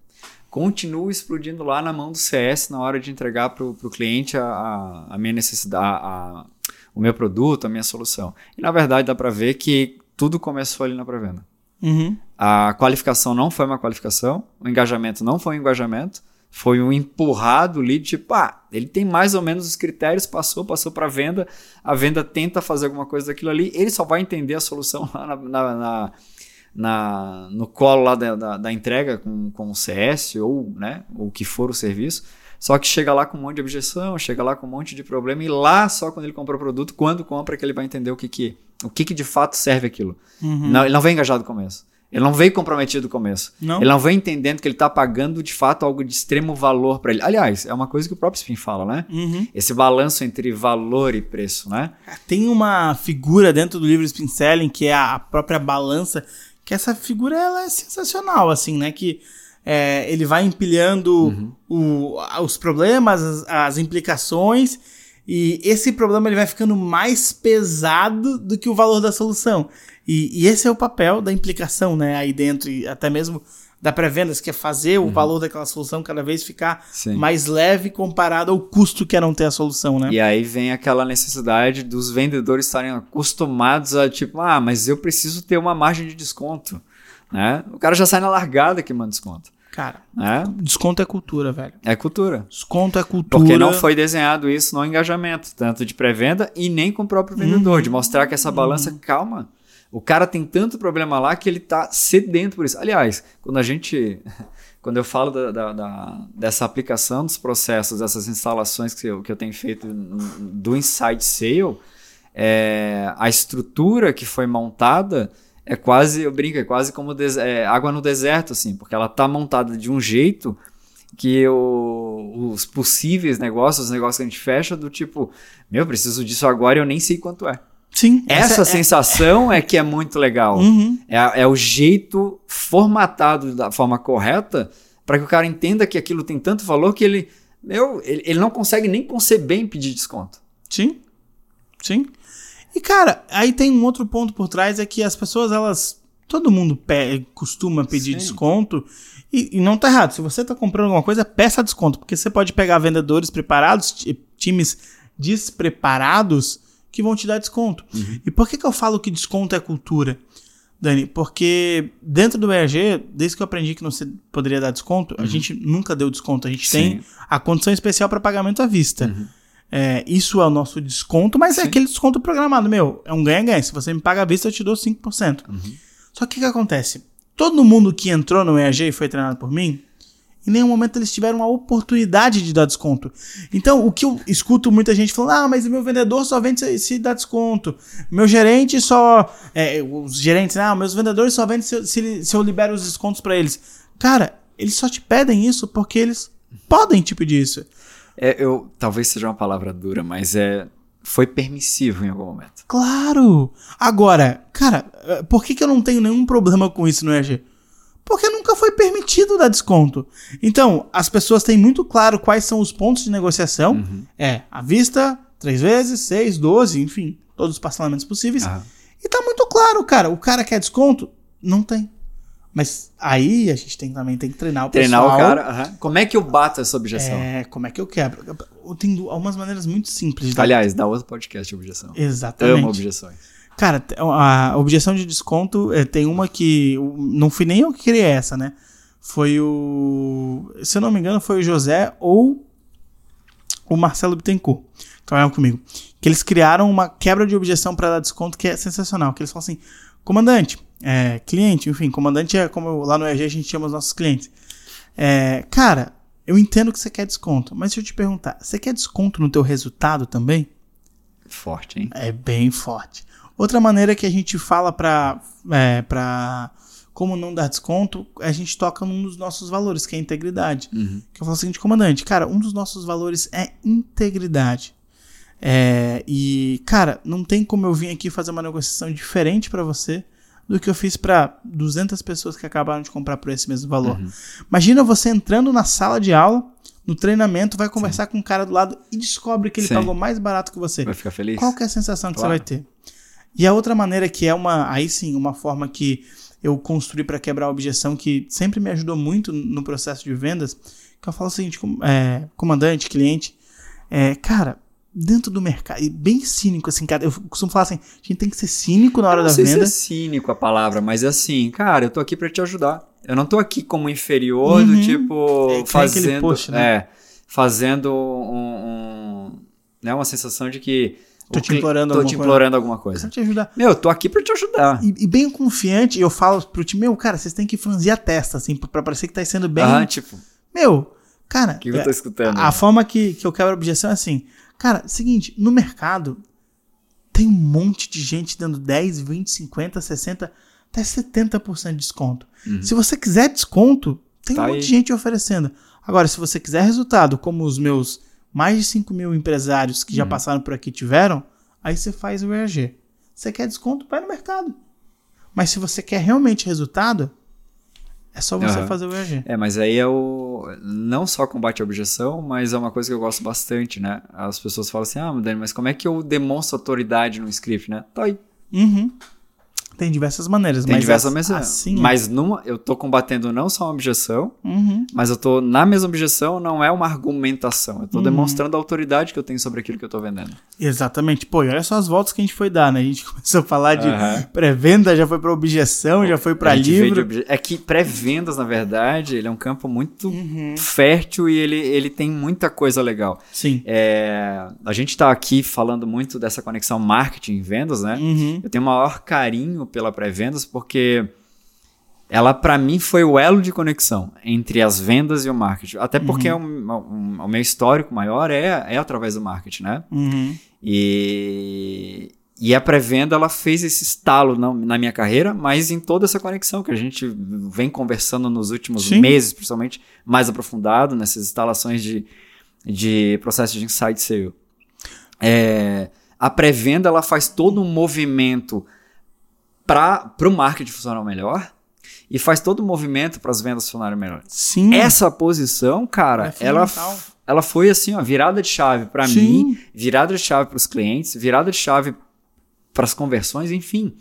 Continua explodindo lá na mão do CS na hora de entregar para o cliente a, a, a minha necessidade, a- o meu produto, a minha solução. E na verdade dá para ver que tudo começou ali na pré-venda. Uhum. A qualificação não foi uma qualificação, o engajamento não foi um engajamento, foi um empurrado lead, tipo, ah, ele tem mais ou menos os critérios, passou, passou para venda, a venda tenta fazer alguma coisa daquilo ali, ele só vai entender a solução [LAUGHS] lá na, na- na- na- no colo lá da, da, da entrega com, com o CS ou né, o que for o serviço. Só que chega lá com um monte de objeção, chega lá com um monte de problema, e lá só quando ele compra o produto, quando compra, que ele vai entender o que, que, o que, que de fato serve aquilo. Uhum. Não, ele não vem engajado do começo. Ele não veio comprometido do começo. Não? Ele não vem entendendo que ele está pagando de fato algo de extremo valor para ele. Aliás, é uma coisa que o próprio Spin fala, né? Uhum. Esse balanço entre valor e preço, né? Tem uma figura dentro do livro Spin Selling, que é a própria balança, que essa figura ela é sensacional, assim, né? Que é, ele vai empilhando o- os problemas, as, as implicações, e esse problema ele vai ficando mais pesado do que o valor da solução. E, e esse é o papel da implicação, né, aí dentro, e até mesmo da pré-vendas, que é fazer o valor daquela solução cada vez ficar Sim. mais leve comparado ao custo que é não ter a solução, né? E aí vem aquela necessidade dos vendedores estarem acostumados a tipo, ah, mas eu preciso ter uma margem de desconto, né? O cara já sai na largada que manda desconto, Cara, né? desconto é cultura, velho. É cultura. Desconto é cultura. Porque não foi desenhado isso no engajamento, tanto de pré-venda e nem com o próprio vendedor, de mostrar que essa balança, calma. O cara tem tanto problema lá que ele tá sedento por isso. Aliás, quando a gente. [LAUGHS] Quando eu falo da, da- da- dessa aplicação dos processos, dessas instalações que eu, que eu tenho feito do Inside Sale, é, a estrutura que foi montada é quase, eu brinco, é quase como é, água no deserto, assim, porque ela tá montada de um jeito que o- os possíveis negócios, os negócios que a gente fecha, do tipo, meu, preciso disso agora e eu nem sei quanto é. Sim. Essa, é- sensação é que é muito legal. Uhum. É, é o jeito formatado da forma correta para que o cara entenda que aquilo tem tanto valor que ele, meu, ele, ele não consegue nem conceber em pedir desconto. Sim. Sim. E, cara, aí tem um outro ponto por trás, é que as pessoas, elas. Todo mundo pe- costuma pedir Sim. desconto. E, e não tá errado. Se você tá comprando alguma coisa, peça desconto. Porque você pode pegar vendedores preparados, ti- times despreparados, que vão te dar desconto. E por que, que eu falo que desconto é cultura? Dani, porque dentro do ERG, desde que eu aprendi que não se poderia dar desconto, a gente nunca deu desconto. A gente Sim. tem a condição especial para pagamento à vista. É, isso é o nosso desconto, mas é Sim. aquele desconto programado, meu. É um ganha-ganha. Se você me paga à vista, eu te dou 5%. Só que o que, acontece? Todo mundo que entrou no EAG e foi treinado por mim, em nenhum momento eles tiveram a oportunidade de dar desconto. Então, o que eu escuto muita gente falando, ah, mas o meu vendedor só vende se, se dá desconto. Meu gerente só. é, os gerentes, ah, meus vendedores só vendem se, eu- se, se eu libero os descontos pra eles. Cara, eles só te pedem isso porque eles podem te pedir isso. É, eu, talvez seja uma palavra dura, mas é, foi permissivo em algum momento. Claro! Agora, cara, eh, por que, que eu não tenho nenhum problema com isso no EG? Porque nunca foi permitido dar desconto. Então, as pessoas têm muito claro quais são os pontos de negociação. É, à vista, três vezes, seis, doze, enfim, todos os parcelamentos possíveis. E tá muito claro, cara. O cara quer desconto? Não tem. Mas aí a gente tem, também tem que treinar o Treinar pessoal. o cara. aham. Como é que eu bato essa objeção? É, como é que eu quebro? Tenho algumas maneiras muito simples de dar. Aliás, dá outro podcast de objeção. Exatamente. Amo objeções. Cara, a objeção de desconto é, tem uma que. Não fui nem eu que criei essa, né? Foi o. Se eu não me engano, foi o José ou o Marcelo Bittencourt, trabalham comigo. Que eles criaram uma quebra de objeção para dar desconto que é sensacional. Que eles falam assim: comandante, é, cliente, enfim, comandante é como lá no EG a gente chama os nossos clientes. É, cara, eu entendo que você quer desconto, mas se eu te perguntar, você quer desconto no teu resultado também? Forte, hein? É bem forte. Outra maneira que a gente fala pra, é, pra como não dar desconto, a gente toca num dos nossos valores, que é a integridade. Que eu falo o seguinte, comandante, cara, um dos nossos valores é integridade. É, e, cara, não tem como eu vir aqui fazer uma negociação diferente pra você do que eu fiz pra 200 pessoas que acabaram de comprar por esse mesmo valor. Imagina você entrando na sala de aula, no treinamento, vai conversar com um cara do lado e descobre que ele Sim. pagou mais barato que você. Vai ficar feliz? Qual é a sensação que Claro. você vai ter? E a outra maneira que é uma, aí sim, uma forma que eu construí para quebrar a objeção que sempre me ajudou muito no processo de vendas, que eu falo o seguinte, é, comandante, cliente, é, cara, dentro do mercado, e bem cínico assim, cara, eu costumo falar assim, a gente tem que ser cínico na hora Eu não da sei venda. se é cínico a palavra, mas é assim, cara, eu tô aqui pra te ajudar. Eu não tô aqui como inferior Uhum. do tipo É, fazendo, post, né? é, fazendo um, um- né, uma sensação de que Tô te implorando tô alguma te coisa. implorando alguma Eu coisa. quero te ajudar. Meu, eu tô aqui pra te ajudar. E, e bem confiante, eu falo pro time, meu, cara, vocês têm que franzir a testa, assim, pra parecer que tá sendo bem. Ah, tipo, Meu, cara. que, que eu é, tô escutando? A forma que, que eu quebro a objeção é assim, cara, seguinte, no mercado tem um monte de gente dando 10, 20, 50, 60, até 70% de desconto. Se você quiser desconto, tem Tá um monte aí. de gente oferecendo. Agora, se você quiser resultado, como os meus mais de 5 mil empresários que já passaram por aqui tiveram, aí você faz o ERG. Você quer desconto, vai no mercado. Mas se você quer realmente resultado, É só você Aham. fazer o EAG. É, mas aí é o. Não só combate à objeção, mas é uma coisa que eu gosto bastante, né? As pessoas falam assim: ah, Dani, mas como é que eu demonstro autoridade no script, né? Tá aí. Uhum. Tem diversas maneiras, Tem mas diversas as- assim, mas numa, eu tô combatendo não só uma objeção, Uhum. mas eu tô. Na mesma objeção, não é uma argumentação. Eu tô Uhum. demonstrando a autoridade que eu tenho sobre aquilo que eu tô vendendo. Exatamente. Pô, e olha só as voltas que a gente foi dar, né? A gente [LAUGHS] começou a falar de Aham. pré-venda, já foi pra objeção, já foi pra livro. obje- É que pré-vendas, na verdade, ele é um campo muito Uhum. fértil e ele, ele tem muita coisa legal. Sim. É, a gente está aqui falando muito dessa conexão marketing e vendas, né? Uhum. Eu tenho o maior carinho pela pré-vendas porque ela, para mim, foi o elo de conexão entre as vendas e o marketing. Até porque Uhum. um- um- o meu histórico maior é, é através do marketing, né? Uhum. E, e a pré-venda ela fez esse estalo na, na minha carreira, mas em toda essa conexão que a gente vem conversando nos últimos Sim. meses, principalmente mais aprofundado nessas instalações de, de processo de insight sale. É, a pré-venda ela faz todo um movimento para o marketing funcionar melhor e faz todo um movimento para as vendas funcionarem melhor. Sim. Essa posição, cara, É ela, ela foi assim, ó, virada de chave para mim, virada de chave para os clientes, virada de chave para as conversões, enfim.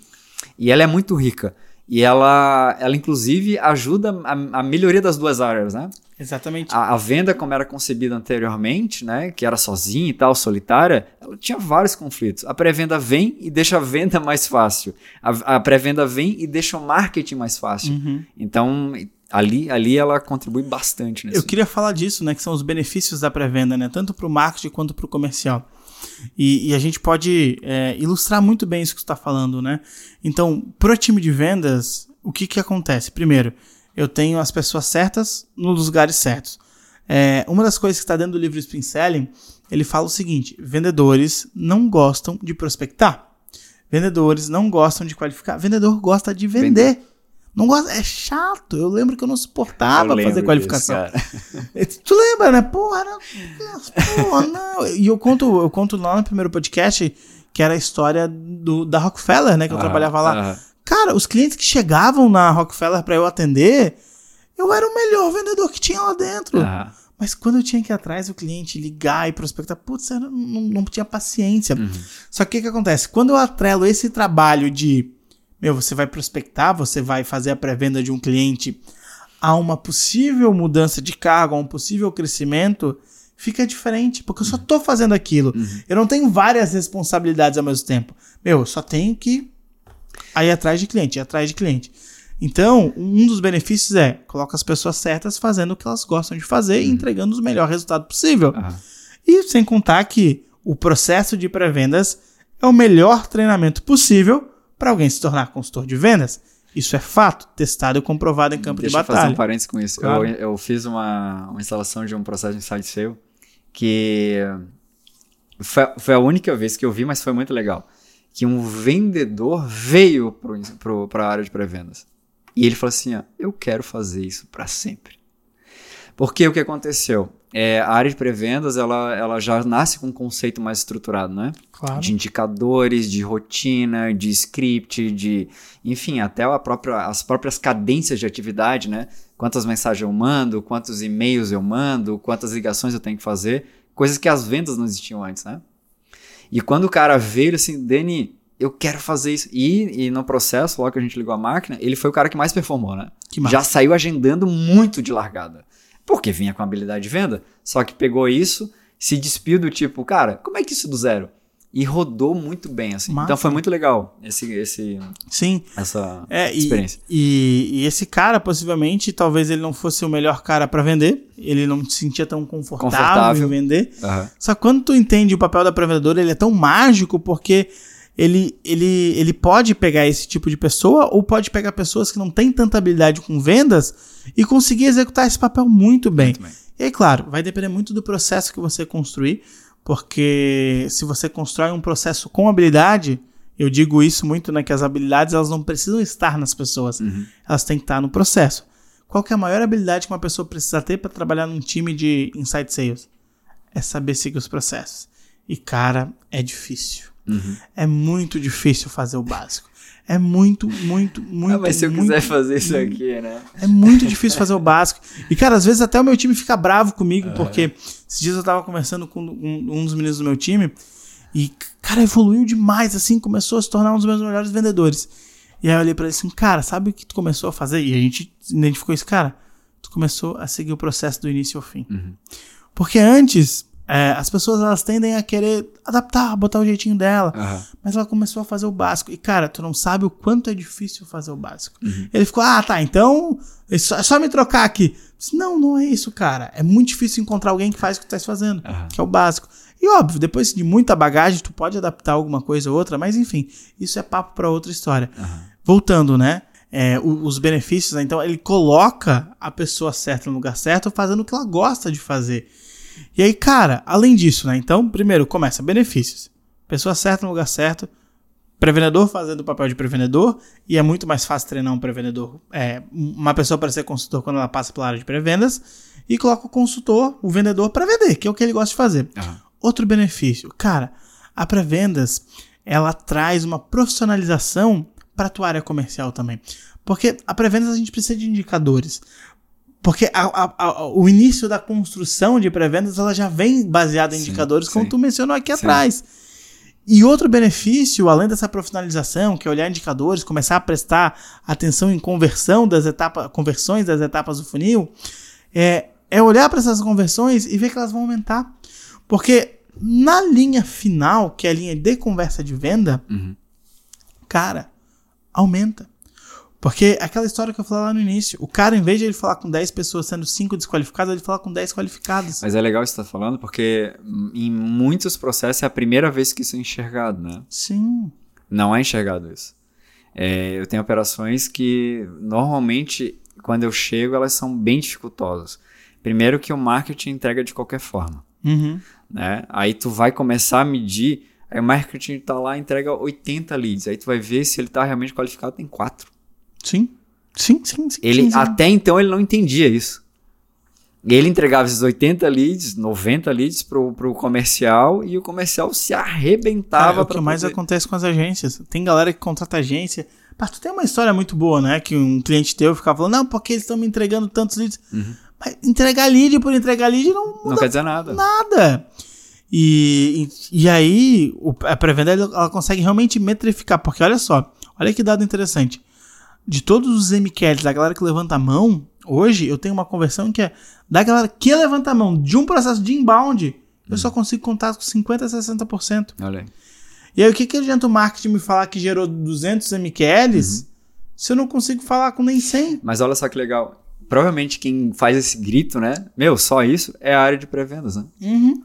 E ela é muito rica. E ela, ela inclusive, ajuda a, a melhoria das duas áreas, né? Exatamente. A, a venda, como era concebida anteriormente, né, que era sozinha e tal, solitária, ela tinha vários conflitos. A pré-venda vem e deixa a venda mais fácil. A, a pré-venda vem e deixa o marketing mais fácil. Uhum. Então, ali, ali ela contribui bastante nesse Eu queria falar disso, né? Que são os benefícios da pré-venda, né? Tanto para o marketing quanto para o comercial. E, e a gente pode é, ilustrar muito bem isso que você está falando, né? Então, pro time de vendas, o que que acontece? Primeiro, eu tenho as pessoas certas nos lugares certos. É, uma das coisas que está dentro do livro Spin Selling, ele fala o seguinte: vendedores não gostam de prospectar. Vendedores não gostam de qualificar. Vendedor gosta de vender. Não gosta, é chato. Eu lembro que eu não suportava Eu fazer qualificação. disso, [LAUGHS] Tu lembra, né? Porra, era... Porra, não. E eu conto, eu conto lá no primeiro podcast que era a história do, da Rockefeller, né? Que eu Ah, trabalhava lá. ah. Cara, os clientes que chegavam na Rockefeller pra eu atender, eu era o melhor vendedor que tinha lá dentro. Ah, Mas quando eu tinha que ir atrás do cliente, ligar e prospectar, putz, eu não, não, tinha paciência. Uhum. Só que o que acontece? Quando eu atrelo esse trabalho de, meu, você vai prospectar, você vai fazer a pré-venda de um cliente a uma possível mudança de cargo, a um possível crescimento, fica diferente, porque eu só tô fazendo aquilo. Eu não tenho várias responsabilidades ao mesmo tempo. Meu, eu só tenho que ir atrás de cliente, ir atrás de cliente. Então, um dos benefícios é coloca as pessoas certas fazendo o que elas gostam de fazer e entregando o melhor resultado possível. ah. E sem contar que o processo de pré-vendas é o melhor treinamento possível para alguém se tornar consultor de vendas. Isso é fato, testado e comprovado em campo Deixa de eu fazer batalha. um parênteses com isso. Claro. Eu, eu fiz uma, uma instalação de um processo de insight sale que foi, foi a única vez que eu vi, mas foi muito legal. Que um vendedor veio para a área de pré-vendas. E ele falou assim: ó, eu quero fazer isso para sempre. Porque o que aconteceu? É, a área de pré-vendas ela, ela já nasce com um conceito mais estruturado, né? Claro. de indicadores, de rotina, de script, de, enfim, até a própria, as próprias cadências de atividade, né? Quantas mensagens eu mando, quantos e-mails eu mando, quantas ligações eu tenho que fazer, coisas que as vendas não existiam antes, né? E quando o cara veio, ele assim, Dani, eu quero fazer isso. E, e no processo, logo que a gente ligou a máquina, ele foi o cara que mais performou, né? Já saiu agendando muito de largada. Porque vinha com habilidade de venda, só que pegou isso, se despiu do tipo, cara, como é que isso do zero? E rodou muito bem, assim. Massa. Então foi muito legal esse, esse, Sim. essa É, e, experiência. e, e esse cara, possivelmente, talvez ele não fosse o melhor cara para vender. Ele não se sentia tão confortável, Confortável. em vender. Aham. Só que quando tu entende o papel da pré-vendedora, ele é tão mágico porque ele, ele, ele pode pegar esse tipo de pessoa ou pode pegar pessoas que não têm tanta habilidade com vendas e conseguir executar esse papel muito bem. Muito bem. E aí, claro, vai depender muito do processo que você construir, porque se você constrói um processo com habilidade, eu digo isso muito, né, que as habilidades elas não precisam estar nas pessoas, Uhum. elas têm que estar no processo. Qual é a maior habilidade que uma pessoa precisa ter para trabalhar num time de inside sales? É saber seguir os processos. E cara, é difícil. Uhum. É muito difícil fazer o básico. É muito, muito, muito. Ah, mas se eu muito, quiser fazer isso aqui, né? É muito difícil fazer o básico. E, cara, às vezes até o meu time fica bravo comigo, porque esses dias eu tava conversando com um, um dos meninos do meu time e, cara, evoluiu demais, assim, começou a se tornar um dos meus melhores vendedores. E aí eu olhei pra ele assim, cara, sabe o que tu começou a fazer? E a gente identificou isso, cara, tu começou a seguir o processo do início ao fim. Porque antes, é, as pessoas elas tendem a querer adaptar, botar o jeitinho dela. Aham. Mas ela começou a fazer o básico. E, cara, tu não sabe o quanto é difícil fazer o básico. Ele ficou, ah, tá, então é só, é só me trocar aqui. Disse, não, não é isso, cara. É muito difícil encontrar alguém que faz o que tu tá fazendo, Aham. que é o básico. E óbvio, depois de muita bagagem, tu pode adaptar alguma coisa ou outra, mas enfim, isso é papo pra outra história. Voltando, né? é, os benefícios, né? então ele coloca a pessoa certa no lugar certo, fazendo o que ela gosta de fazer. E aí, cara, além disso, né? Então, primeiro começa benefícios. Pessoa certa no lugar certo. Prevenedor fazendo o papel de prevenedor. E é muito mais fácil treinar um prevenedor. É, uma pessoa para ser consultor quando ela passa pela área de pré-vendas. E coloca o consultor, o vendedor, para vender, que é o que ele gosta de fazer. Aham. Outro benefício, cara, a pré-vendas ela traz uma profissionalização para a tua área comercial também. Porque a pré-vendas a gente precisa de indicadores. Porque a- a- a- o início da construção de pré-vendas ela já vem baseada em Sim, indicadores, como sim. tu mencionou aqui Sim. atrás. E outro benefício, além dessa profissionalização, que é olhar indicadores, começar a prestar atenção em conversão das etapas, conversões das etapas do funil, é, é olhar para essas conversões e ver que elas vão aumentar. Porque na linha final, que é a linha de conversa de venda, Uhum. cara, aumenta. Porque aquela história que eu falei lá no início, o cara, em vez de ele falar com 10 pessoas sendo 5 desqualificadas, ele fala com 10 qualificadas. Mas é legal isso que você tá falando, porque em muitos processos é a primeira vez que isso é enxergado, né? Sim. Não é enxergado isso. É, eu tenho operações que, normalmente, quando eu chego, elas são bem dificultosas. Primeiro que o marketing entrega de qualquer forma, Uhum. né? Aí tu vai começar a medir, aí o marketing tá lá, entrega 80 leads. Aí tu vai ver se ele tá realmente qualificado, tem 4. Sim. Sim, sim, sim. Ele, sim, sim. até então, ele não entendia isso. Ele entregava esses 80 leads, 90 leads pro, pro comercial e o comercial se arrebentava é o que mais poder- acontece com as agências. Tem galera que contrata agência. Mas tu tem uma história muito boa, né? Que um cliente teu ficava falando, não, porque eles estão me entregando tantos leads. Mas entregar lead por entregar lead não Uhum. Não quer dizer nada. nada. E, e, e aí, a pré-venda ela ela consegue realmente metrificar. Porque olha só, olha que dado interessante. De todos os MQLs, da galera que levanta a mão, hoje eu tenho uma conversão que é da galera que levanta a mão de um processo de inbound, eu só consigo contar com 50% a 60%. Olha aí. E aí, o que, que adianta o marketing me falar que gerou 200 MQLs se eu não consigo falar com nem 100? Mas olha só que legal. Provavelmente quem faz esse grito, né? Meu, só isso é a área de pré-vendas, né? Uhum.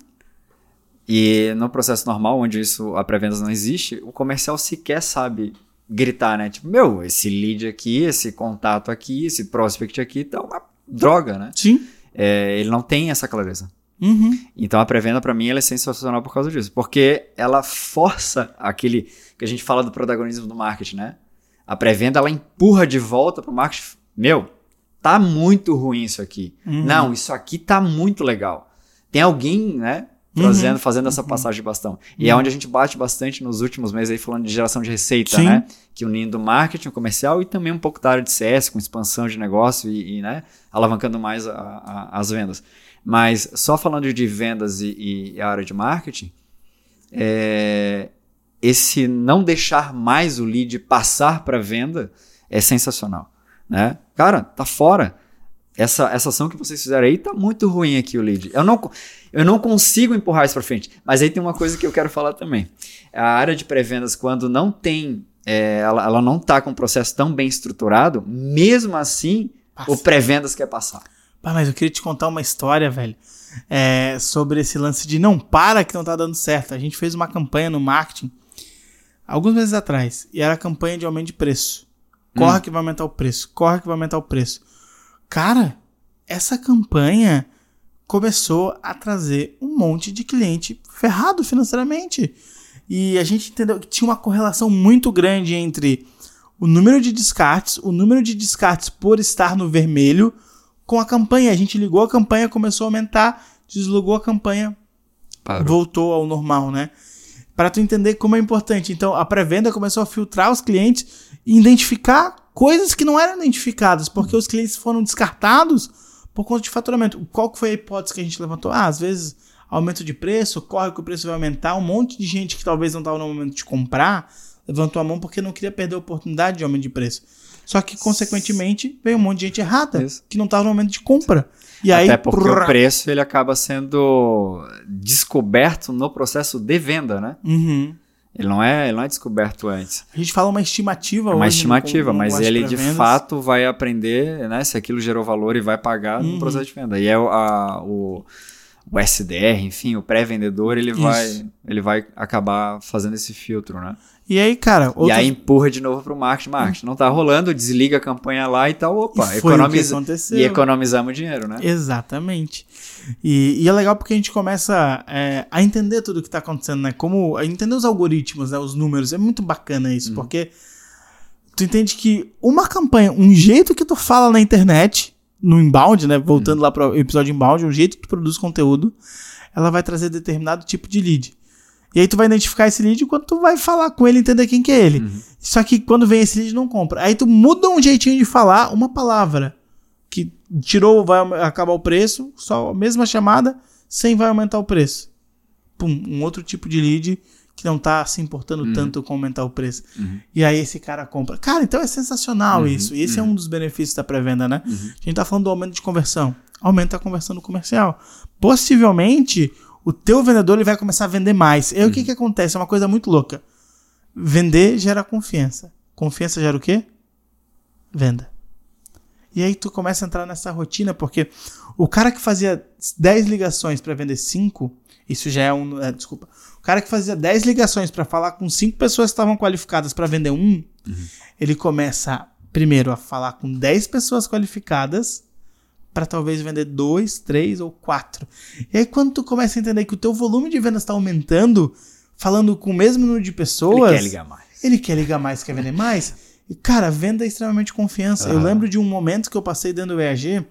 E no processo normal, onde isso, a pré-vendas não existe, o comercial sequer sabe gritar, né? Tipo, meu, esse lead aqui, esse contato aqui, esse prospect aqui, tá uma droga, né? Sim. É, ele não tem essa clareza. Uhum. Então a pré-venda para mim ela é sensacional por causa disso, porque ela força aquele que a gente fala do protagonismo do marketing, né? A pré-venda ela empurra de volta pro marketing. Meu, tá muito ruim isso aqui. Uhum. Não, isso aqui tá muito legal. Tem alguém, né? Uhum. Trazendo, fazendo essa passagem de bastão. E é onde a gente bate bastante nos últimos meses aí falando de geração de receita, Sim. né? Que unindo marketing, o comercial e também um pouco da área de CS, com expansão de negócio e, e, né? Alavancando mais a- a- as vendas. Mas só falando de vendas e, e a área de marketing, é, esse não deixar mais o lead passar para venda é sensacional, né? Cara, tá fora. Essa, essa ação que vocês fizeram aí tá muito ruim aqui o lead. Eu não, eu não consigo empurrar isso para frente. Mas aí tem uma coisa que eu quero falar também. A área de pré-vendas, quando não tem, é, ela, ela não tá com um processo tão bem estruturado, mesmo assim, Passa. o pré-vendas quer passar. Pá, mas eu queria te contar uma história, velho, é, sobre esse lance de não para que não tá dando certo. A gente fez uma campanha no marketing alguns meses atrás e era a campanha de aumento de preço. Corre que vai aumentar o preço, corre que vai aumentar o preço. Cara, essa campanha começou a trazer um monte de cliente ferrado financeiramente. E a gente entendeu que tinha uma correlação muito grande entre o número de descartes, o número de descartes por estar no vermelho com a campanha. A gente ligou a campanha, começou a aumentar, desligou a campanha, Parou. voltou ao normal, né? para tu entender como é importante. Então, a pré-venda começou a filtrar os clientes e identificar coisas que não eram identificadas, porque os clientes foram descartados por conta de faturamento. Qual foi a hipótese que a gente levantou? Ah, às vezes aumento de preço, corre que o preço vai aumentar, um monte de gente que talvez não estava no momento de comprar, levantou a mão porque não queria perder a oportunidade de aumento de preço. Só que, consequentemente, veio um monte de gente errada, Isso. que não estava no momento de compra. E Até aí, porque prrr... o preço ele acaba sendo descoberto no processo de venda, né? Uhum. Ele não é, ele não é descoberto antes. A gente fala uma estimativa é uma estimativa, no, no, mas ele de fato vai aprender, né, se aquilo gerou valor e vai pagar uhum. no processo de venda. E é a, o, o SDR, enfim, o pré-vendedor, ele vai, ele vai acabar fazendo esse filtro, né? E aí, cara. Outros... E aí empurra de novo pro marketing. Marketing não tá rolando, desliga a campanha lá e tal. Opa, e economiza... e economizamos dinheiro, né? Exatamente. E, e é legal porque a gente começa é, a entender tudo o que tá acontecendo, né? Como. A entender os algoritmos, né? Os números. É muito bacana isso, uhum. porque tu entende que uma campanha, um jeito que tu fala na internet, no inbound, né? Voltando uhum. lá pro episódio inbound, um jeito que tu produz conteúdo, ela vai trazer determinado tipo de lead. E aí tu vai identificar esse lead quando tu vai falar com ele, entender quem que é ele. Uhum. Só que quando vem esse lead não compra. Aí tu muda um jeitinho de falar uma palavra que tirou, vai acabar o preço, só a mesma chamada, sem vai aumentar o preço. Pum, um outro tipo de lead que não tá se importando uhum. tanto com aumentar o preço. Uhum. E aí esse cara compra. Cara, então é sensacional uhum. isso. E esse é um dos benefícios da pré-venda, né? Uhum. A gente tá falando do aumento de conversão. Aumenta a conversão no comercial. Possivelmente o teu vendedor ele vai começar a vender mais. E aí uhum. o que, uhum. que acontece? É uma coisa muito louca. Vender gera confiança. Confiança gera o quê? Venda. E aí tu começa a entrar nessa rotina, porque o cara que fazia 10 ligações para vender 5, isso já é um. É, desculpa. O cara que fazia 10 ligações para falar com 5 pessoas que estavam qualificadas para vender um, uhum. ele começa primeiro a falar com 10 pessoas qualificadas para talvez vender dois, três ou quatro. E aí quando tu começa a entender que o teu volume de vendas está aumentando, falando com o mesmo número de pessoas, ele quer ligar mais. Ele quer ligar mais, quer vender mais. E cara, venda é extremamente confiança. Uhum. Eu lembro de um momento que eu passei dentro do EAG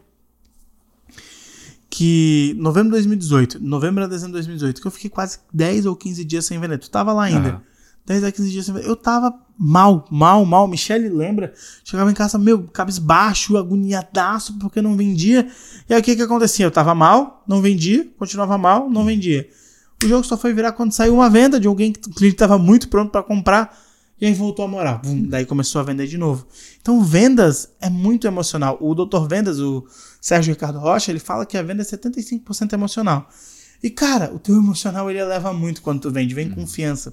que novembro de 2018, novembro a dezembro de 2018, que eu fiquei quase 10 ou 15 dias sem vender. Tu tava lá ainda. Uhum. 10 a 15 dias sem vender. Eu tava mal, mal, mal. Michelle lembra? Chegava em casa, meu, cabisbaixo, agoniadaço, porque não vendia. E aí o que que acontecia? Eu tava mal, não vendia, continuava mal, não vendia. O jogo só foi virar quando saiu uma venda de alguém que o cliente estava muito pronto para comprar. E aí voltou a morar. Bum, daí começou a vender de novo. Então, vendas é muito emocional. O doutor Vendas, o Sérgio Ricardo Rocha, ele fala que a venda é 75% emocional. E, cara, o teu emocional ele eleva muito quando tu vende, vem uhum. confiança.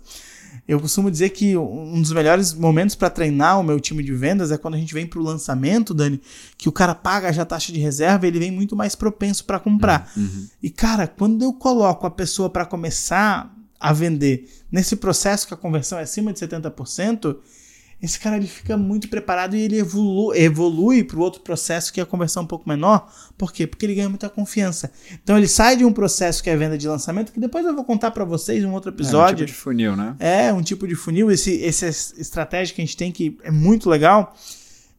Eu costumo dizer que um dos melhores momentos para treinar o meu time de vendas é quando a gente vem para o lançamento, Dani, que o cara paga já a taxa de reserva, ele vem muito mais propenso para comprar. Uhum. E cara, quando eu coloco a pessoa para começar a vender nesse processo que a conversão é acima de 70%, esse cara ele fica muito preparado e ele evolui, evolui para o outro processo que é a conversão um pouco menor. Por quê? Porque ele ganha muita confiança. Então ele sai de um processo que é a venda de lançamento, que depois eu vou contar para vocês em um outro episódio. É um tipo de funil, né? É, um tipo de funil. Esse, essa estratégia que a gente tem que é muito legal.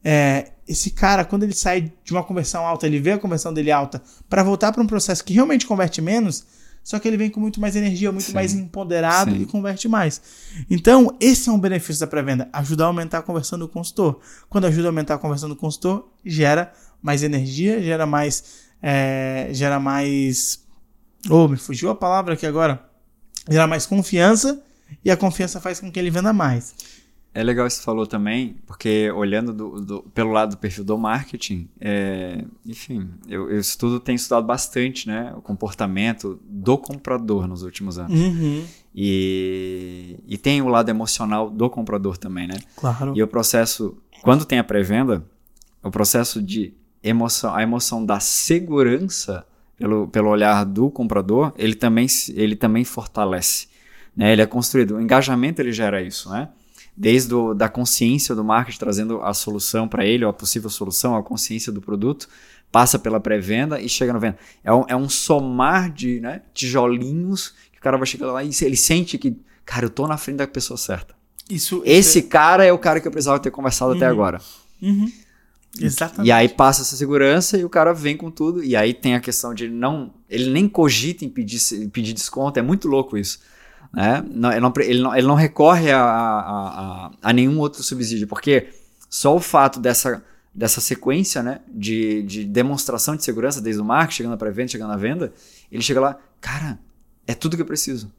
É, esse cara, quando ele sai de uma conversão alta, ele vê a conversão dele alta, para voltar para um processo que realmente converte menos, só que ele vem com muito mais energia, muito Sim. mais empoderado Sim. e converte mais. Então, esse é um benefício da pré-venda, ajudar a aumentar a conversão do consultor. Quando ajuda a aumentar a conversão do consultor, gera mais energia, gera mais. É, gera mais. Oh, me fugiu a palavra aqui agora. Gera mais confiança e a confiança faz com que ele venda mais. É legal isso que você falou também, porque olhando do, do, pelo lado do perfil do marketing, é, enfim, eu, eu estudo, tenho estudado bastante né, o comportamento do comprador nos últimos anos. Uhum. E, e tem o lado emocional do comprador também, né? Claro. E o processo, quando tem a pré-venda, o processo de emoção, a emoção da segurança pelo, pelo olhar do comprador, ele também, ele também fortalece. Né? Ele é construído, o engajamento ele gera isso, né? Desde o, da consciência do marketing, trazendo a solução para ele, ou a possível solução, a consciência do produto, passa pela pré-venda e chega no venda. É um, é um somar de né, tijolinhos que o cara vai chegar lá e ele sente que, cara, eu tô na frente da pessoa certa. Isso, Esse é... cara é o cara que eu precisava ter conversado uhum. até agora. Uhum. Exatamente. E aí passa essa segurança e o cara vem com tudo. E aí tem a questão de não. Ele nem cogita em pedir, pedir desconto. É muito louco isso. Né? Não, ele, não, ele, não, ele não recorre a, a, a, a nenhum outro subsídio, porque só o fato dessa, dessa sequência né, de, de demonstração de segurança, desde o marketing, chegando para venda, chegando na venda, ele chega lá, cara, é tudo que eu preciso.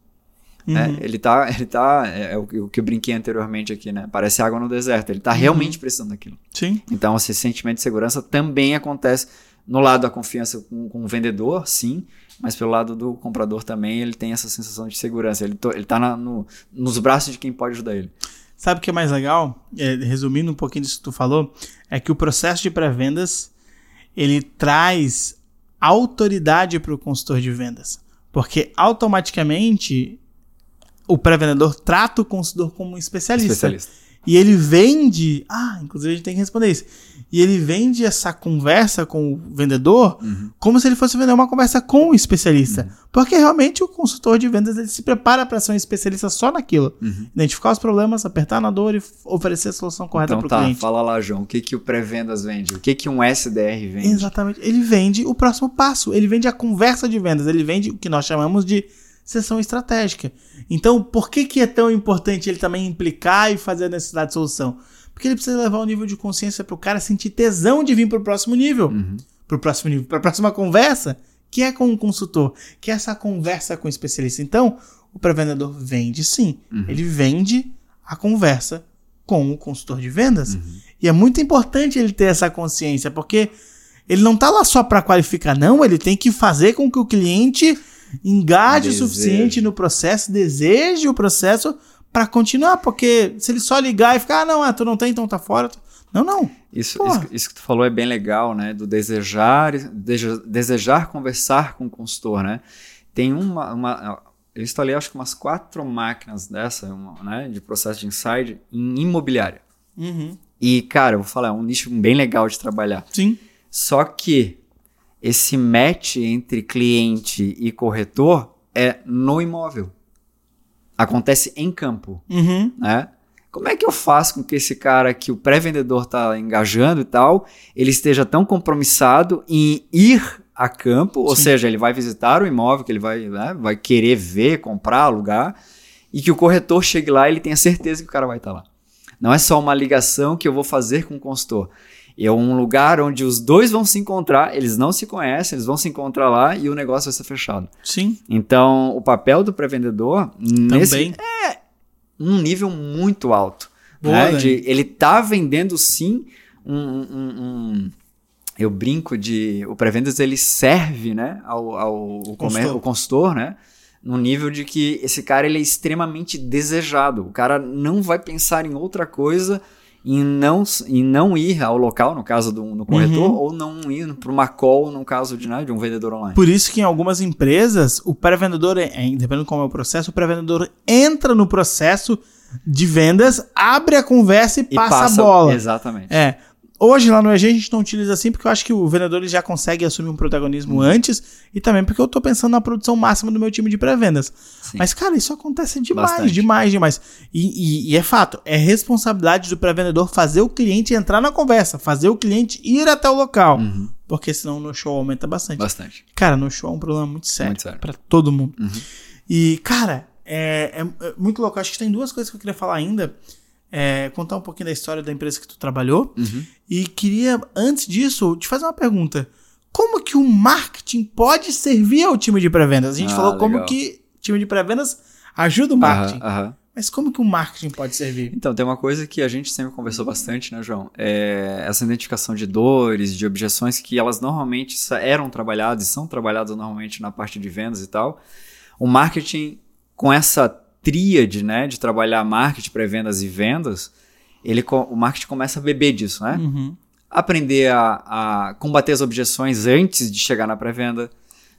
Uhum. Né? Ele tá, ele tá é, é, o, o, que eu brinquei anteriormente aqui, né? Parece água no deserto. Ele tá uhum. realmente precisando daquilo. Sim. Então, esse sentimento de segurança também acontece no lado da confiança com, com o vendedor, sim, mas pelo lado do comprador também, ele tem essa sensação de segurança. Ele, to, ele tá na, no, nos braços de quem pode ajudar ele. Sabe o que é mais legal? É, resumindo um pouquinho disso que tu falou, é que o processo de pré-vendas ele traz autoridade para o consultor de vendas. Porque automaticamente o pré-vendedor trata o consultor como um especialista. especialista. E ele vende. Ah, inclusive a gente tem que responder isso. E ele vende essa conversa com o vendedor uhum. como se ele fosse vender uma conversa com o especialista. Uhum. Porque realmente o consultor de vendas ele se prepara para ser um especialista só naquilo. Uhum. Identificar os problemas, apertar na dor e oferecer a solução correta então, para o tá, cliente. Fala lá, João. O que, que o pré-vendas vende? O que, que um SDR vende? Exatamente. Ele vende o próximo passo. Ele vende a conversa de vendas. Ele vende o que nós chamamos de sessão estratégica. Então, por que, que é tão importante ele também implicar e fazer a necessidade de solução? Porque ele precisa levar o nível de consciência para o cara sentir tesão de vir para o próximo nível. Uhum. Para o próximo nível, para a próxima conversa, que é com o consultor, que é essa conversa com o especialista. Então, o pré-vendedor vende sim. Uhum. Ele vende a conversa com o consultor de vendas. Uhum. E é muito importante ele ter essa consciência, porque ele não está lá só para qualificar, não, ele tem que fazer com que o cliente engaje o suficiente no processo, deseje o processo para continuar, porque se ele só ligar e ficar, ah, não, ah, tu não tem, então tá fora. Não, não. Isso, isso, isso, que tu falou é bem legal, né? Do desejar, desejar conversar com o consultor, né? Tem uma, uma eu instalei acho que umas quatro máquinas dessa, uma, né, de processo de inside em imobiliária. Uhum. E, cara, eu vou falar, é um nicho bem legal de trabalhar. Sim. Só que esse match entre cliente e corretor é no imóvel. Acontece em campo. Uhum. Né? Como é que eu faço com que esse cara que o pré-vendedor está engajando e tal, ele esteja tão compromissado em ir a campo, Sim. ou seja, ele vai visitar o imóvel que ele vai, né, vai querer ver, comprar, alugar, e que o corretor chegue lá e ele tenha certeza que o cara vai estar tá lá. Não é só uma ligação que eu vou fazer com o consultor. É um lugar onde os dois vão se encontrar, eles não se conhecem, eles vão se encontrar lá e o negócio vai ser fechado. Sim. Então, o papel do pré-vendedor nesse é um nível muito alto. Boa, né? De, ele tá vendendo sim um, um, um eu brinco de o pré-vendas ele serve, né, ao, ao, consultor. consultor, né, no nível de que esse cara ele é extremamente desejado. O cara não vai pensar em outra coisa em não, em não ir ao local, no caso do no corretor, uhum. ou não ir para uma call, no caso de, né, de um vendedor online. Por isso que em algumas empresas, o pré-vendedor, é, dependendo de como é o processo, o pré-vendedor entra no processo de vendas, abre a conversa e, e passa, passa, a bola. Exatamente. É. Hoje lá no EG a gente não utiliza assim porque eu acho que o vendedor ele já consegue assumir um protagonismo uhum. antes e também porque eu tô pensando na produção máxima do meu time de pré-vendas. Mas, cara, isso acontece demais, Bastante. demais, demais. E, e, e, é fato, é responsabilidade do pré-vendedor fazer o cliente entrar na conversa, fazer o cliente ir até o local. Uhum. Porque senão no show aumenta bastante. Bastante. Cara, no show é um problema muito sério, muito sério. pra todo mundo. Uhum. E, cara, é, é, é muito louco. Acho que tem duas coisas que eu queria falar ainda é, contar um pouquinho da história da empresa que tu trabalhou. Uhum. E queria, antes disso, te fazer uma pergunta. Como que o marketing pode servir ao time de pré-vendas? A gente ah, falou legal. como que o time de pré-vendas ajuda o marketing. Aham, aham. Mas como que o marketing pode servir? Então, tem uma coisa que a gente sempre conversou bastante, né, João? É essa identificação de dores, de objeções que elas normalmente eram trabalhadas e são trabalhadas normalmente na parte de vendas e tal. O marketing, com essa tríade, né, de trabalhar marketing, pré-vendas e vendas, ele, o marketing começa a beber disso, né? Uhum. Aprender a, a, combater as objeções antes de chegar na pré-venda,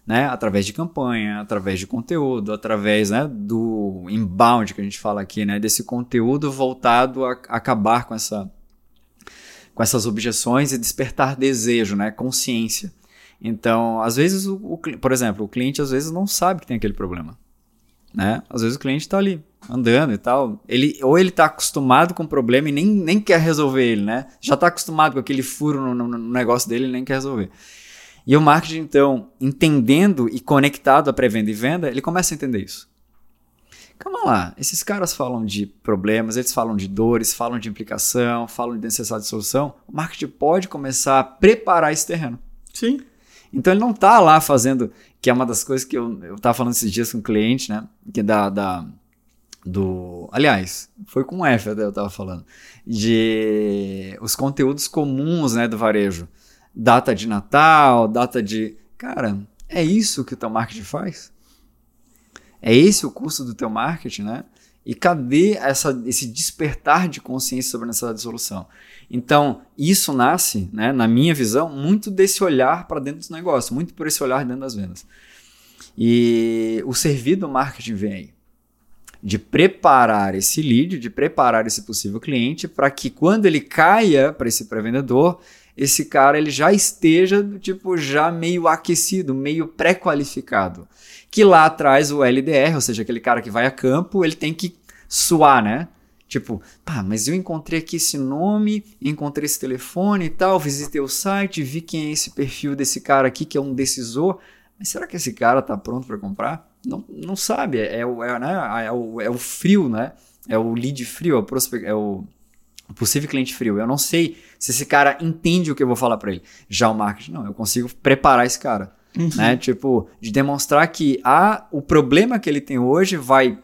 né? Através de campanha, através de conteúdo, através né, do inbound que a gente fala aqui, né? Desse conteúdo voltado a, a acabar com essa com essas objeções e despertar desejo, né? Consciência. Então, às vezes, o, o, por exemplo, o cliente às vezes não sabe que tem aquele problema né? Às vezes o cliente está ali andando e tal, ele ou ele está acostumado com o problema e nem, nem quer resolver ele, né? Já está acostumado com aquele furo no, no, no negócio dele e nem quer resolver. E o marketing, então, entendendo e conectado à pré-venda e venda, ele começa a entender isso. Calma lá, esses caras falam de problemas, eles falam de dores, falam de implicação, falam de necessidade de solução. O marketing pode começar a preparar esse terreno. Sim. Então ele não tá lá fazendo, que é uma das coisas que eu, eu tava falando esses dias com um cliente, né? Que da, da do. Aliás, foi com F até eu tava falando. De os conteúdos comuns, né, do varejo. Data de Natal, data de. Cara, é isso que o teu marketing faz? É esse o custo do teu marketing, né? E cadê essa, esse despertar de consciência sobre a necessidade de solução? Então, isso nasce, né, na minha visão, muito desse olhar para dentro dos negócios, muito por esse olhar dentro das vendas. E o servir do marketing vem aí. De preparar esse lead, de preparar esse possível cliente para que quando ele caia para esse pré-vendedor, esse cara ele já esteja tipo já meio aquecido, meio pré-qualificado. Que lá atrás o LDR, ou seja, aquele cara que vai a campo, ele tem que suar, né? Tipo, pá, mas eu encontrei aqui esse nome, encontrei esse telefone e tal, visitei o site, vi quem é esse perfil desse cara aqui que é um decisor. Mas será que esse cara tá pronto para comprar? Não, não sabe, é, é, é, né? é, o, é o frio, né? É o lead frio, é o, prospect, é o possível cliente frio. Eu não sei se esse cara entende o que eu vou falar para ele. Já o marketing, não, eu consigo preparar esse cara. Uhum. Né? Tipo, de demonstrar que ah, o problema que ele tem hoje vai,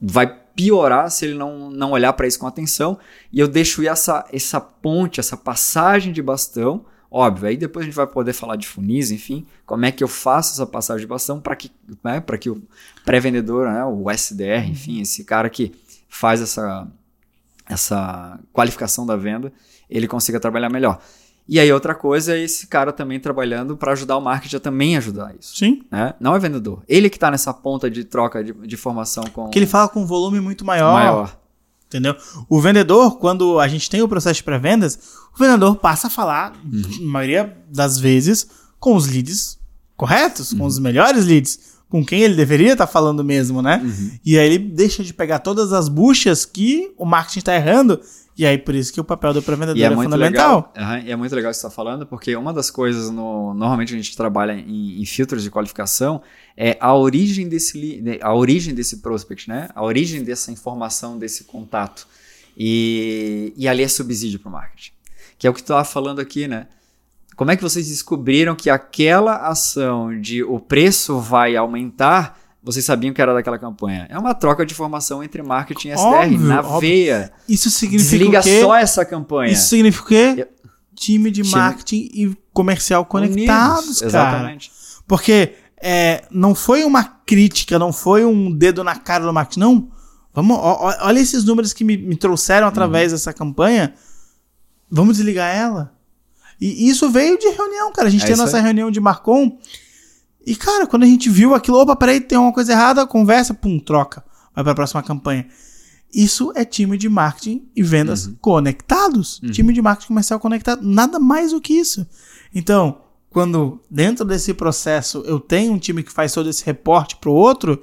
vai piorar se ele não, não olhar para isso com atenção. E eu deixo essa, essa ponte, essa passagem de bastão. Óbvio, aí depois a gente vai poder falar de funis, enfim, como é que eu faço essa passagem de bastão para que, né, que o pré-vendedor, né, o SDR, uhum. enfim, esse cara que faz essa, essa qualificação da venda, ele consiga trabalhar melhor. E aí, outra coisa é esse cara também trabalhando para ajudar o marketing a também ajudar isso. Sim. Né? Não é vendedor. Ele que está nessa ponta de troca de, de formação com. Que ele fala com um volume muito maior. Maior. Entendeu? O vendedor, quando a gente tem o processo de pré-vendas, o vendedor passa a falar, uhum. na maioria das vezes, com os leads corretos, uhum. com os melhores leads, com quem ele deveria estar tá falando mesmo, né? Uhum. E aí ele deixa de pegar todas as buchas que o marketing está errando e aí, por isso que o papel do pré-vendedor é, é fundamental. Legal, uhum, e é muito legal que você está falando, porque uma das coisas, no, normalmente a gente trabalha em, em, filtros de qualificação, é a origem desse, a origem desse prospect, né? A origem dessa informação, desse contato. E, e ali é subsídio para o marketing. Que é o que tu estava falando aqui, né? Como é que vocês descobriram que aquela ação de o preço vai aumentar vocês sabiam que era daquela campanha. É uma troca de informação entre marketing e SDR, óbvio, na óbvio. veia. Isso significa Desliga só essa campanha. Isso significa o quê? Time de Time... marketing e comercial conectados, Unidos, cara. Exatamente. Porque é, não foi uma crítica, não foi um dedo na cara do marketing, não. Vamos, ó, olha esses números que me, me trouxeram através uhum. dessa campanha. Vamos desligar ela. E isso veio de reunião, cara. A gente é tem nossa reunião de Marcon e, cara, quando a gente viu aquilo, opa, peraí, tem uma coisa errada, conversa, pum, troca. Vai para a próxima campanha. Isso é time de marketing e vendas uhum. conectados. Uhum. Time de marketing comercial conectado. Nada mais do que isso. Então, quando dentro desse processo eu tenho um time que faz todo esse reporte pro outro,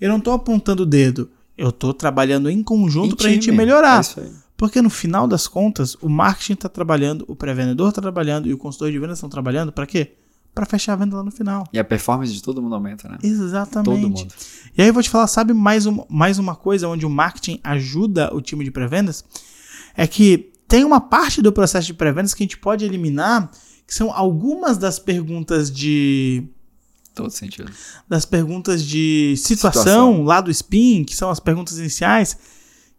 eu não estou apontando o dedo. Eu estou trabalhando em conjunto para a gente melhorar. É Porque no final das contas, o marketing está trabalhando, o pré-vendedor está trabalhando e o consultor de vendas estão trabalhando para quê? Para fechar a venda lá no final. E a performance de todo mundo aumenta, né? Exatamente. Todo mundo. E aí eu vou te falar, sabe mais, um, mais uma coisa onde o marketing ajuda o time de pré-vendas? É que tem uma parte do processo de pré-vendas que a gente pode eliminar, que são algumas das perguntas de todo sentido. Das perguntas de situação, situação, lá do SPIN, que são as perguntas iniciais,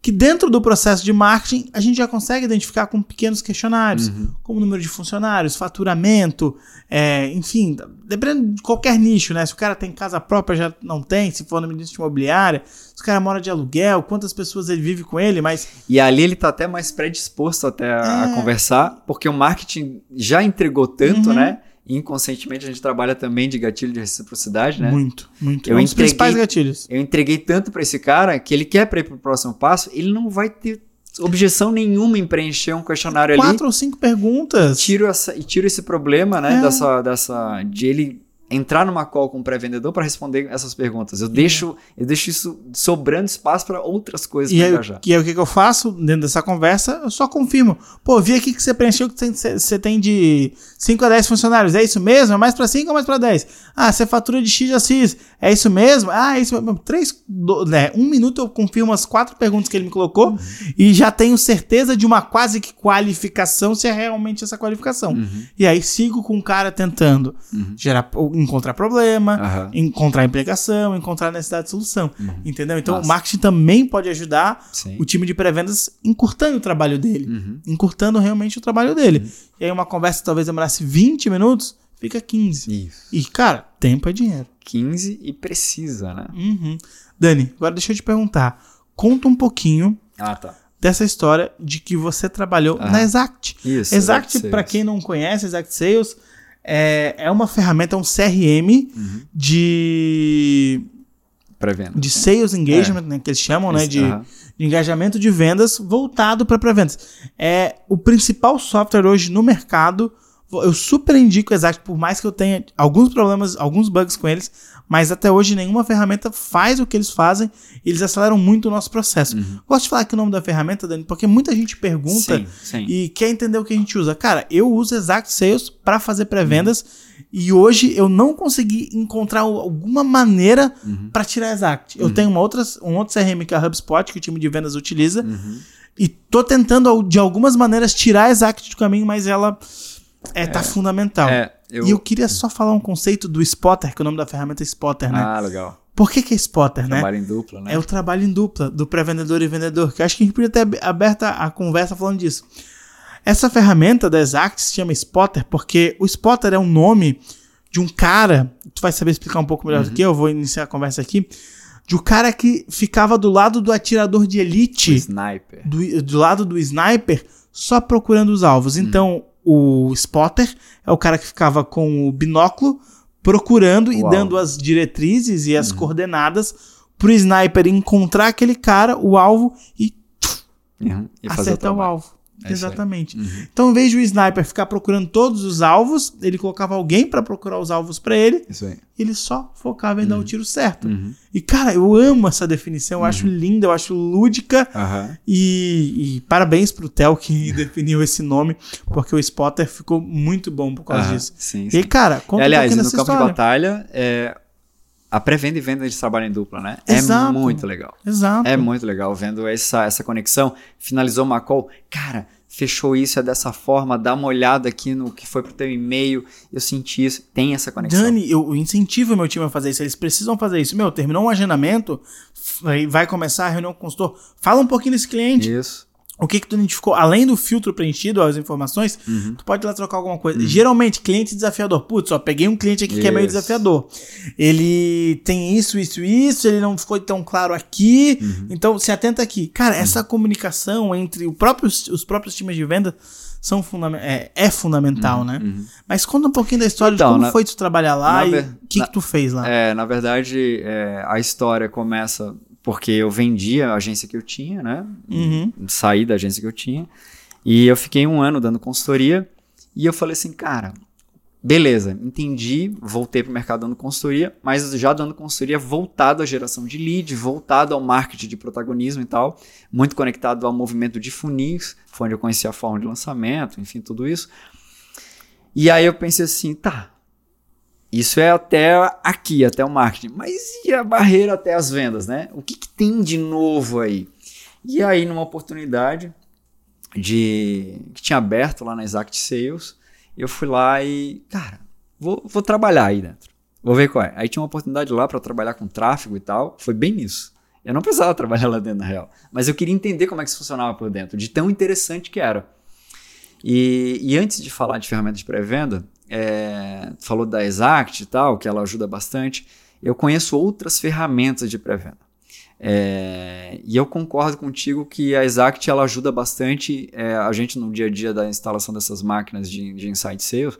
que dentro do processo de marketing a gente já consegue identificar com pequenos questionários, uhum. como número de funcionários, faturamento, é, enfim, dependendo de qualquer nicho, né? Se o cara tem casa própria, já não tem, se for no ministro imobiliária, se o cara mora de aluguel, quantas pessoas ele vive com ele, mas... E ali ele tá até mais predisposto até a, é... a conversar, porque o marketing já entregou tanto, uhum. né? Inconscientemente a gente trabalha também de gatilho de reciprocidade, né? Muito, muito. Eu é um dos principais gatilhos. Eu entreguei tanto para esse cara que ele quer para ir pro próximo passo, ele não vai ter objeção nenhuma em preencher um questionário Quatro ali. Quatro ou cinco perguntas. E tiro, essa, e tiro esse problema, né? É. Dessa, dessa, de ele entrar numa call com o pré-vendedor para responder essas perguntas. Eu deixo, eu deixo isso sobrando espaço para outras coisas E para aí, engajar. e aí o que, que eu faço dentro dessa conversa? Eu só confirmo. Pô, vi aqui que você preencheu que você tem de 5 a 10 funcionários. É isso mesmo? É mais pra 5 ou mais pra 10? Ah, você fatura de X a X. É isso mesmo? Ah, é isso mesmo. Três, né, um minuto eu confirmo as quatro perguntas que ele me colocou Uhum. e já tenho certeza de uma quase que qualificação, se é realmente essa qualificação. Uhum. E aí sigo com o cara tentando gerar, encontrar problema, Aham. encontrar implicação, encontrar necessidade de solução. Entendeu? Então Massa. o marketing também pode ajudar Sim. o time de pré-vendas encurtando o trabalho dele. Uhum. Encurtando realmente o trabalho dele. E aí uma conversa talvez demorasse 20 minutos, fica 15. Isso. E, cara, tempo é dinheiro. 15 e precisa, né? Uhum. Dani, agora deixa eu te perguntar. Conta um pouquinho Ah, tá. dessa história de que você trabalhou Ah. na Exact. Isso. Exact, para quem não conhece, Exact Sales é, é uma ferramenta, é um CRM Uhum. de, Pré-venda. de sales engagement, né, que eles chamam, né, de, aham. de engajamento de vendas voltado para pré-vendas. É o principal software hoje no mercado. Eu super indico o Exact, por mais que eu tenha alguns problemas, alguns bugs com eles, mas até hoje nenhuma ferramenta faz o que eles fazem. e Eles aceleram muito o nosso processo. Gosto de falar aqui o nome da ferramenta, Dani, porque muita gente pergunta Sim, sim. e quer entender o que a gente usa. Cara, eu uso Exact Sales para fazer pré-vendas e hoje eu não consegui encontrar alguma maneira Uhum. para tirar Exact. Eu tenho uma outra, um outro CRM que é a HubSpot, que o time de vendas utiliza, Uhum. e tô tentando de algumas maneiras tirar Exact do caminho, mas ela é, tá fundamental. É, eu... E eu queria só falar um conceito do Spotter, que o nome da ferramenta é Spotter, né? Ah, legal. Por que, que é Spotter, né? Trabalho em dupla, né? É o trabalho em dupla do pré-vendedor e vendedor, que eu acho que a gente podia ter ab- aberto a conversa falando disso. Essa ferramenta da Exact se chama Spotter porque o Spotter é um nome de um cara, tu vai saber explicar um pouco melhor do que eu, vou iniciar a conversa aqui, de um cara que ficava do lado do atirador de elite, Sniper. do, do lado do sniper, só procurando os alvos. Então, o Spotter é o cara que ficava com o binóculo procurando e O dando as diretrizes e as coordenadas pro sniper encontrar aquele cara, o alvo, e Uhum. E o acertar o trabalho. alvo. É. Exatamente. Então, em vez de o sniper ficar procurando todos os alvos, ele colocava alguém para procurar os alvos para ele, Isso aí. ele só focava em dar o tiro certo. Uhum. E, cara, eu amo essa definição, eu acho linda, eu acho lúdica. E, e parabéns pro Theo que [LAUGHS] definiu esse nome, porque o Spotter ficou muito bom por causa disso. Sim, sim. E, cara, conta aliás, um no campo dessa de história. batalha, é, a pré-venda e venda de trabalho em dupla, né? Exato. É muito legal. Exato. É muito legal vendo essa, essa conexão. Finalizou uma call. Cara, fechou isso, é dessa forma. Dá uma olhada aqui no que foi pro teu e-mail. Eu senti isso. Tem essa conexão. Dani, eu incentivo meu time a fazer isso. Eles precisam fazer isso. Meu, terminou um agendamento, vai, vai começar a reunião com o consultor. Fala um pouquinho desse cliente. Isso. O que que tu identificou? Além do filtro preenchido, as informações, Uhum. tu pode ir lá trocar alguma coisa. Geralmente, cliente desafiador. Putz, ó, peguei um cliente aqui que é meio Isso. desafiador. Ele tem isso, isso, isso, ele não ficou tão claro aqui. Uhum. Então, se atenta aqui. Cara, essa comunicação entre próprio, os próprios times de venda são fundament é, é fundamental, né? Mas conta um pouquinho da história Uhum. Então, de como na- foi tu trabalhar lá e o que, na- que tu fez lá. É, na verdade, é, a história começa porque eu vendi a agência que eu tinha, né? Uhum. Saí da agência que eu tinha. E eu fiquei um ano dando consultoria. E eu falei assim, cara, beleza, entendi, voltei pro mercado dando consultoria, mas já dando consultoria voltado à geração de lead, voltado ao marketing de protagonismo e tal, muito conectado ao movimento de funis, foi onde eu conheci a forma de lançamento, enfim, tudo isso. E aí eu pensei assim, tá, isso é até aqui, até o marketing. Mas e a barreira até as vendas, né? O que, que tem de novo aí? E aí, numa oportunidade de que tinha aberto lá na Exact Sales, eu fui lá e, cara, vou, vou trabalhar aí dentro. Vou ver qual é. Aí tinha uma oportunidade lá para trabalhar com tráfego e tal. Foi bem nisso. Eu não precisava [LAUGHS] trabalhar lá dentro, na real. Mas eu queria entender como é que isso funcionava por dentro, de tão interessante que era. E, e antes de falar de ferramentas de pré-venda, é, falou da Exact e tal, que ela ajuda bastante. Eu conheço outras ferramentas de pré-venda. É, e eu concordo contigo que a Exact ela ajuda bastante é, a gente no dia a dia da instalação dessas máquinas de, de Insight Sales,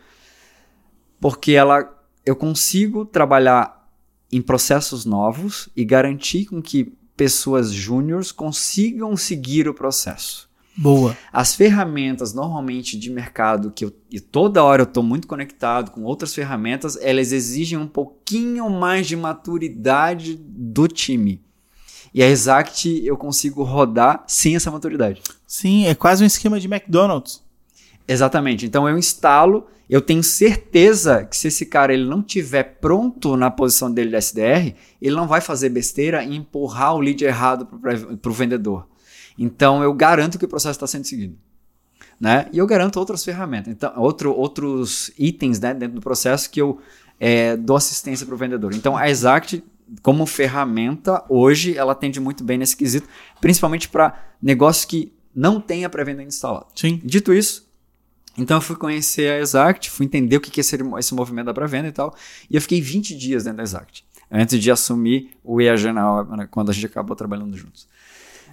porque ela, eu consigo trabalhar em processos novos e garantir com que pessoas júniores consigam seguir o processo. Boa. As ferramentas normalmente de mercado que eu, e toda hora eu estou muito conectado com outras ferramentas, elas exigem um pouquinho mais de maturidade do time. E a Exact eu consigo rodar sem essa maturidade. Sim, é quase um esquema de McDonald's. Exatamente. Então eu instalo, eu tenho certeza que se esse cara ele não tiver pronto na posição dele de SDR, ele não vai fazer besteira e empurrar o lead errado para o vendedor. Então eu garanto que o processo está sendo seguido. Né? E eu garanto outras ferramentas, então, outro, outros itens né, dentro do processo que eu é, dou assistência para o vendedor. Então a Exact, como ferramenta, hoje ela atende muito bem nesse quesito, principalmente para negócios que não têm a pré-venda instalada. Sim. Dito isso, então eu fui conhecer a Exact, fui entender o que é esse, esse movimento da pré-venda e tal, e eu fiquei 20 dias dentro da Exact, antes de assumir o IAG na quando a gente acabou trabalhando juntos.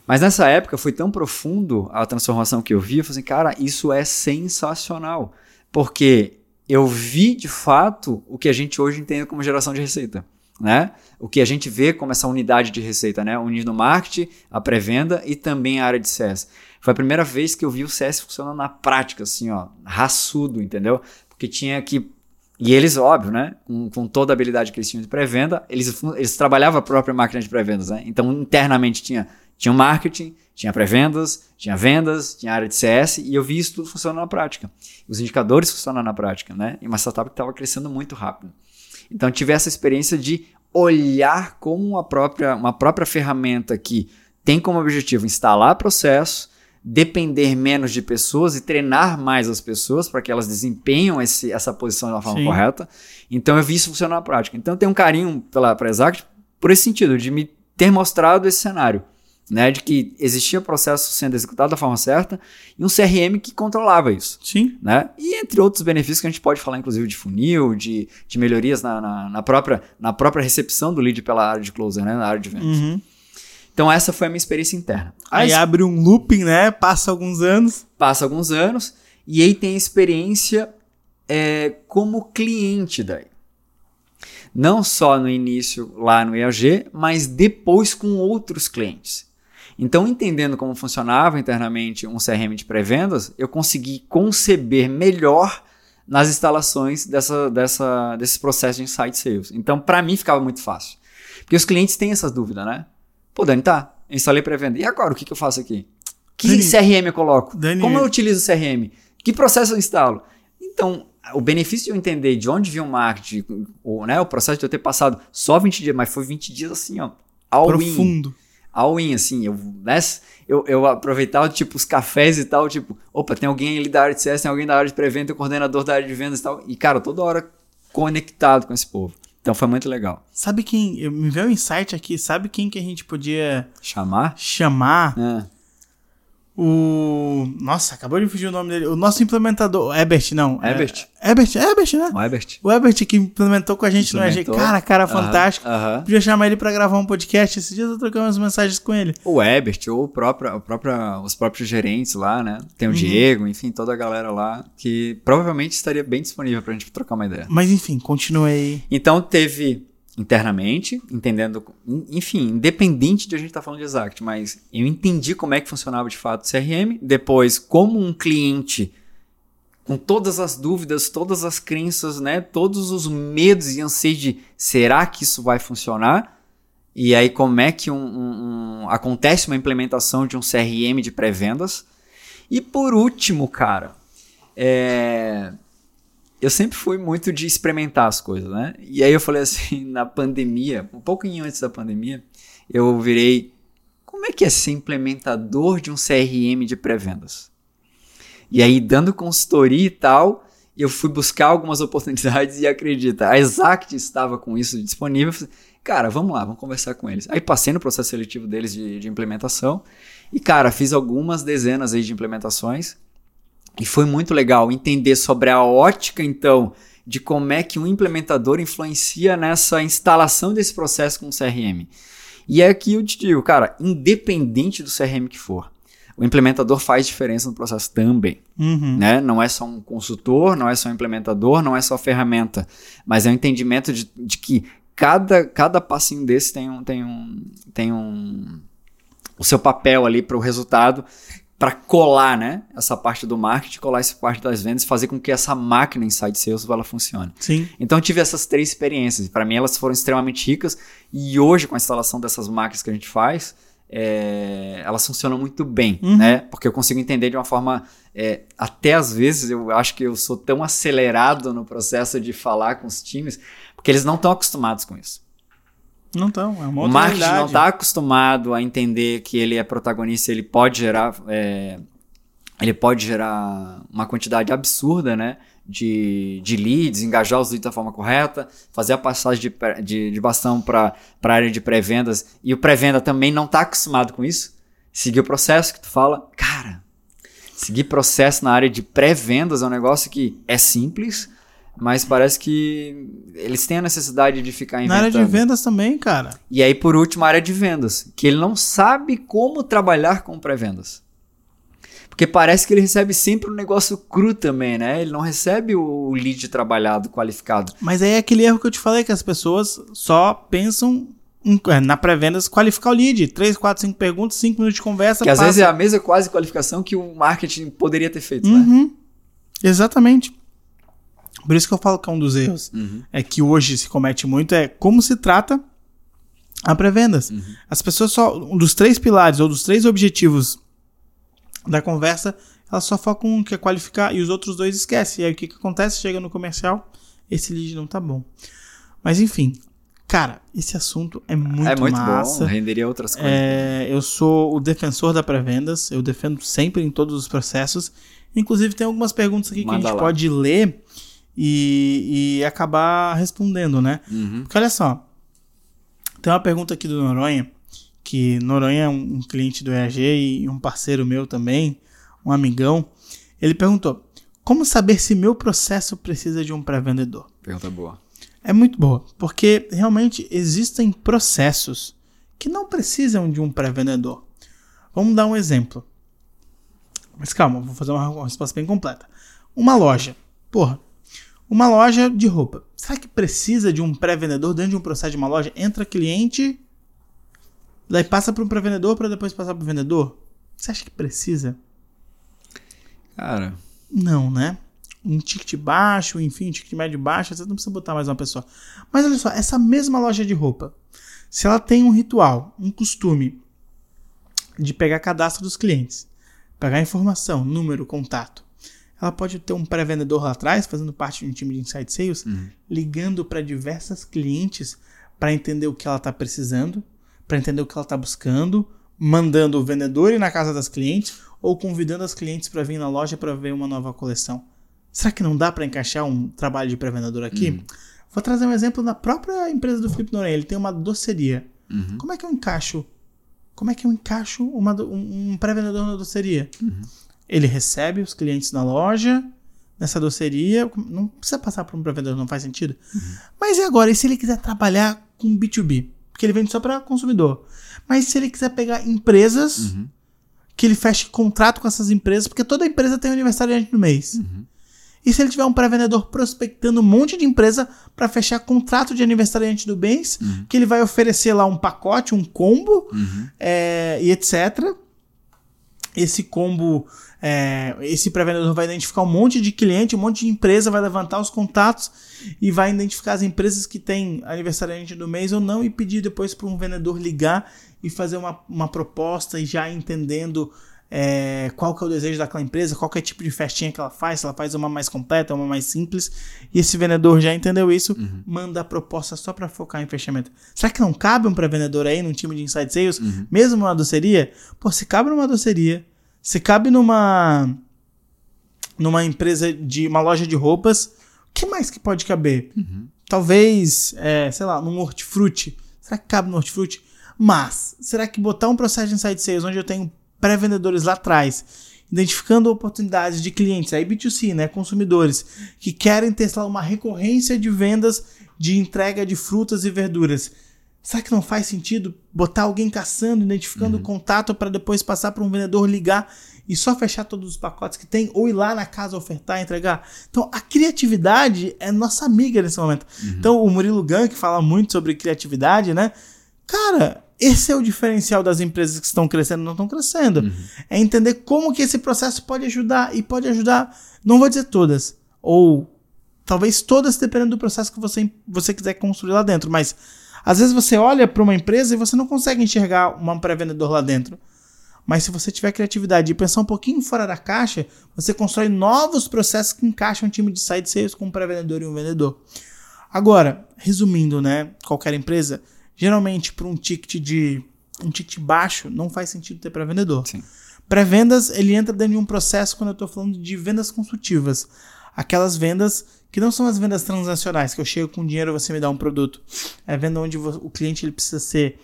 Mas nessa época foi tão profundo a transformação que eu vi, eu falei assim, cara, isso é sensacional. Porque eu vi de fato o que a gente hoje entende como geração de receita. Né? O que a gente vê como essa unidade de receita, né? Unindo o marketing, a pré-venda e também a área de CS. Foi a primeira vez que eu vi o CS funcionando na prática, assim, ó, raçudo, entendeu? Porque tinha que e eles, óbvio, né? Com, com, toda a habilidade que eles tinham de pré-venda, eles, eles trabalhavam a própria máquina de pré-vendas, né? Então, internamente tinha tinha o marketing, tinha pré-vendas, tinha vendas, tinha área de CS e eu vi isso tudo funcionando na prática. Os indicadores funcionando na prática, né? E uma startup que estava crescendo muito rápido. Então tive essa experiência de olhar como uma própria, uma própria ferramenta que tem como objetivo instalar processo, depender menos de pessoas e treinar mais as pessoas para que elas desempenham esse, essa posição da forma Sim. correta. Então eu vi isso funcionar na prática. Então eu tenho um carinho pela Exact por esse sentido, de me ter mostrado esse cenário né, de que existia processo sendo executado da forma certa e um CRM que controlava isso. Sim. Né? E entre outros benefícios que a gente pode falar, inclusive, de funil, de, de melhorias na, na, na própria, na própria recepção do lead pela área de closer, né, na área de vendas. Uhum. Então essa foi a minha experiência interna. Aí, aí abre um looping, né? Passa alguns anos. Passa alguns anos e aí tem a experiência é, como cliente daí. Não só no início lá no EAG, mas depois com outros clientes. Então, entendendo como funcionava internamente um CRM de pré-vendas, eu consegui conceber melhor nas instalações dessa, dessa, desses processos de insight sales. Então, para mim, ficava muito fácil. Porque os clientes têm essas dúvidas, né? Pô, Dani, tá, instalei pré-venda. E agora, o que, que eu faço aqui? Que Dani, CRM eu coloco? Dani, Como eu utilizo o CRM? Que processo eu instalo? Então, o benefício de eu entender de onde vinha o marketing, o, né, o processo de eu ter passado só 20 dias, mas foi 20 dias assim, ó, all Profundo. In all-in, assim. Eu, né, eu, eu aproveitava, tipo, os cafés e tal, tipo, opa, tem alguém ali da área de CS, tem alguém da área de pré-venda, tem coordenador da área de vendas e tal. E, cara, toda hora conectado com esse povo. Então foi muito legal. Sabe quem. Me veio um insight aqui, sabe quem que a gente podia. Chamar? Chamar. É. O. Nossa, acabou de fugir o nome dele. O nosso implementador. Ebert, não. É, Ebert. É, Ebert, Ebert, né? O Ebert. O Ebert que implementou com a gente no EG. Cara, cara fantástico. Uh -huh. Podia chamar ele para gravar um podcast. Esses dias eu troquei umas mensagens com ele. O Ebert, ou o próprio, o próprio, os próprios gerentes lá, né? Tem o uhum. Diego, enfim, toda a galera lá que provavelmente estaria bem disponível pra gente trocar uma ideia. Mas enfim, continue aí. Então teve internamente, entendendo, enfim, independente de a gente estar tá falando de Exact, mas eu entendi como é que funcionava de fato o CRM, depois como um cliente com todas as dúvidas, todas as crenças, né, todos os medos e anseios de será que isso vai funcionar? E aí como é que um, um, um, acontece uma implementação de um CRM de pré-vendas? E por último, cara, é, eu sempre fui muito de experimentar as coisas, né? E aí eu falei assim, [LAUGHS] na pandemia, um pouquinho antes da pandemia, eu virei, como é que é ser implementador de um CRM de pré-vendas? E aí, dando consultoria e tal, eu fui buscar algumas [LAUGHS] oportunidades e acredita, a Exact estava com isso disponível. Falei, cara, vamos lá, vamos conversar com eles. Aí passei no processo seletivo deles de, de implementação e, cara, fiz algumas dezenas aí de implementações e foi muito legal entender sobre a ótica, então, de como é que um implementador influencia nessa instalação desse processo com o CRM. E é aqui eu te digo, cara, independente do CRM que for, o implementador faz diferença no processo também. Uhum. Né? Não é só um consultor, não é só um implementador, não é só ferramenta, mas é o um entendimento de, de, que cada, cada passinho desse tem um, tem um, tem um, o seu papel ali para o resultado para colar, né? Essa parte do marketing, colar essa parte das vendas, fazer com que essa máquina Inside Sales ela funcione. Sim. Então eu tive essas três experiências. Para mim elas foram extremamente ricas e hoje com a instalação dessas máquinas que a gente faz, é, elas funcionam muito bem, Uhum. né? Porque eu consigo entender de uma forma. é, até às vezes eu acho que eu sou tão acelerado no processo de falar com os times, porque eles não estão acostumados com isso. Não estão, é uma O outra marketing não realidade. está acostumado a entender que ele é protagonista, ele pode gerar. é, ele pode gerar uma quantidade absurda, né? De, de leads, engajar os leads da forma correta, fazer a passagem de, de, de bastão para a área de pré-vendas. E o pré-venda também não está acostumado com isso. Seguir o processo que tu fala, cara, seguir processo na área de pré-vendas é um negócio que é simples, mas parece que eles têm a necessidade de ficar Na inventando. área de vendas também, cara. E aí, por último, a área de vendas, que ele não sabe como trabalhar com pré-vendas. Porque parece que ele recebe sempre um negócio cru também, né? Ele não recebe o lead trabalhado, qualificado. Mas aí é aquele erro que eu te falei, que as pessoas só pensam é, na pré-vendas qualificar o lead. 3, 4, 5 perguntas, 5 minutos de conversa. Que às passa. vezes é a mesma quase qualificação que o marketing poderia ter feito, né? Uhum. Exatamente. Por isso que eu falo que é um dos erros. Uhum. É que hoje se comete muito é como se trata a pré-vendas. Uhum. As pessoas só. Um dos três pilares ou dos três objetivos da conversa, elas só focam um que é qualificar e os outros dois esquecem. E aí o que, que acontece? Chega no comercial, esse lead não tá bom. Mas enfim, cara, esse assunto é muito, é muito massa. bom, renderia outras coisas. É, eu sou o defensor da pré-vendas, eu defendo sempre em todos os processos. Inclusive, tem algumas perguntas aqui que a Manda gente lá. pode ler e, e acabar respondendo, né? Uhum. Porque olha só, tem uma pergunta aqui do Noronha, que Noronha é um, um cliente do EAG e um parceiro meu também, um amigão. Ele perguntou: Como saber se meu processo precisa de um pré-vendedor? Pergunta boa. É muito boa, porque realmente existem processos que não precisam de um pré-vendedor. Vamos dar um exemplo. Mas calma, vou fazer uma uma resposta bem completa. Uma loja. Porra, uma loja de roupa. Será que precisa de um pré-vendedor dentro de um processo de uma loja? Entra cliente, daí passa para um pré-vendedor para depois passar para o vendedor? Você acha que precisa? Cara, Não, né? Um ticket baixo, enfim, um ticket médio baixo, você não precisa botar mais uma pessoa. Mas olha só, essa mesma loja de roupa, se ela tem um ritual, um costume de pegar cadastro dos clientes, pegar informação, número, contato, ela pode ter um pré-vendedor lá atrás, fazendo parte de um time de inside sales, ligando para diversas clientes para entender o que ela está precisando, para entender o que ela está buscando, mandando o vendedor ir na casa das clientes ou convidando as clientes para vir na loja para ver uma nova coleção. Será que não dá para encaixar um trabalho de pré-vendedor aqui? Vou trazer um exemplo da própria empresa do Felipe Noronha. Ele tem uma doceria. Uhum. Como é que eu encaixo? Como é que eu encaixo uma um, um pré-vendedor na doceria? Ele recebe os clientes na loja, nessa doceria. Não precisa passar por um pré-vendedor, não faz sentido. Mas e agora? E se ele quiser trabalhar com B2B? Porque ele vende só para consumidor. Mas se ele quiser pegar empresas Uhum. que ele feche contrato com essas empresas, porque toda empresa tem um aniversariante no mês. E se ele tiver um pré-vendedor prospectando um monte de empresa para fechar contrato de aniversariante do mês, que ele vai oferecer lá um pacote, um combo Uhum. é, e etc. Esse combo, é, esse pré-vendedor vai identificar um monte de cliente, um monte de empresa, vai levantar os contatos e vai identificar as empresas que têm aniversariante do mês ou não e pedir depois para um vendedor ligar e fazer uma, uma proposta e já entendendo é, qual que é o desejo daquela empresa, qual que é o tipo de festinha que ela faz, se ela faz uma mais completa, uma mais simples. E esse vendedor já entendeu isso, manda a proposta só para focar em fechamento. Será que não cabe um pré-vendedor aí num time de inside sales, mesmo numa doceria? Pô, se cabe numa doceria, se cabe numa numa empresa de uma loja de roupas, o que mais que pode caber? Talvez, é, sei lá, num hortifruti. Será que cabe no hortifruti? Mas, será que botar um processo de inside sales onde eu tenho pré-vendedores lá atrás, identificando oportunidades de clientes, aí B2C, né, consumidores, que querem lá, uma recorrência de vendas de entrega de frutas e verduras. Será que não faz sentido botar alguém caçando, identificando o contato para depois passar para um vendedor ligar e só fechar todos os pacotes que tem ou ir lá na casa ofertar, entregar? Então, a criatividade é nossa amiga nesse momento. Então, o Murilo Gun, que fala muito sobre criatividade, né? Cara, esse é o diferencial das empresas que estão crescendo e não estão crescendo. Uhum. É entender como que esse processo pode ajudar e pode ajudar, não vou dizer todas, ou talvez todas dependendo do processo que você, você quiser construir lá dentro, mas às vezes você olha para uma empresa e você não consegue enxergar um pré-vendedor lá dentro. Mas se você tiver criatividade e pensar um pouquinho fora da caixa, você constrói novos processos que encaixam um time de side sales com um pré-vendedor e um vendedor. Agora, resumindo, né, qualquer empresa, geralmente para um ticket de um ticket baixo não faz sentido ter pré-vendedor. Sim. Pré-vendas, ele entra dentro de um processo quando eu estou falando de vendas consultivas. Aquelas vendas que não são as vendas transacionais, que eu chego com dinheiro e você me dá um produto. É venda onde o cliente ele precisa ser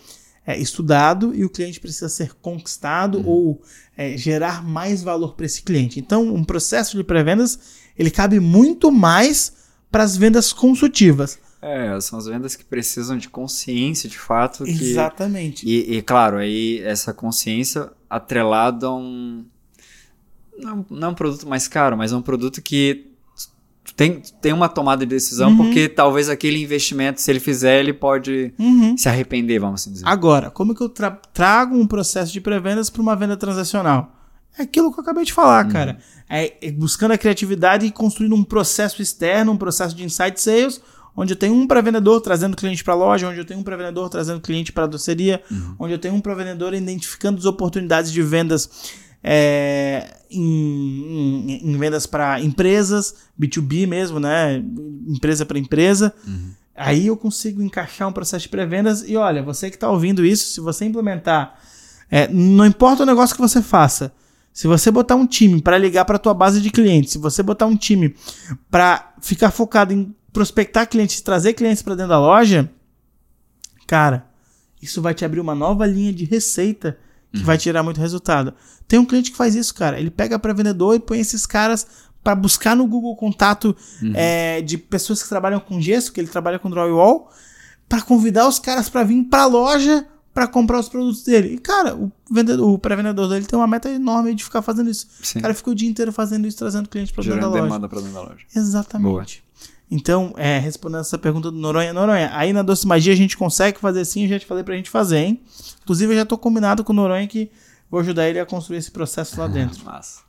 é, estudado e o cliente precisa ser conquistado Uhum. ou é, gerar mais valor para esse cliente. Então, um processo de pré-vendas ele cabe muito mais para as vendas consultivas. É, são as vendas que precisam de consciência de fato. Que... Exatamente. E, e, claro, aí essa consciência atrelada a um. Não, não é um produto mais caro, mas é um produto que tem, tem uma tomada de decisão, Uhum. porque talvez aquele investimento, se ele fizer, ele pode Uhum. se arrepender, vamos assim dizer. Agora, como que eu tra- trago um processo de pré-vendas para uma venda transacional? É aquilo que eu acabei de falar, cara. É, é buscando a criatividade e construindo um processo externo, um processo de insight sales, onde eu tenho um pré-vendedor trazendo cliente para a loja, onde eu tenho um pré-vendedor trazendo cliente para a doceria, onde eu tenho um pré-vendedor identificando as oportunidades de vendas é, em, em- em vendas para empresas, B2B mesmo, né? Empresa para empresa. Aí eu consigo encaixar um processo de pré-vendas e olha, você que está ouvindo isso, se você implementar, é, não importa o negócio que você faça, se você botar um time para ligar para tua base de clientes, se você botar um time para ficar focado em prospectar clientes, trazer clientes para dentro da loja, cara, isso vai te abrir uma nova linha de receita que vai tirar muito resultado. Tem um cliente que faz isso, cara. Ele pega para vendedor e põe esses caras para buscar no Google contato é, de pessoas que trabalham com gesso, que ele trabalha com drywall, para convidar os caras para vir para a loja para comprar os produtos dele. E cara, o vendedor, o pré-vendedor dele tem uma meta enorme de ficar fazendo isso. Sim. O cara fica o dia inteiro fazendo isso, trazendo cliente para dentro da Gerando loja. demanda para dentro da loja. Exatamente. Então, é, respondendo essa pergunta do Noronha, Noronha, aí na Doce Magia a gente consegue fazer sim, eu já te falei pra gente fazer, hein? Inclusive, eu já tô combinado com o Noronha que vou ajudar ele a construir esse processo lá dentro. Massa.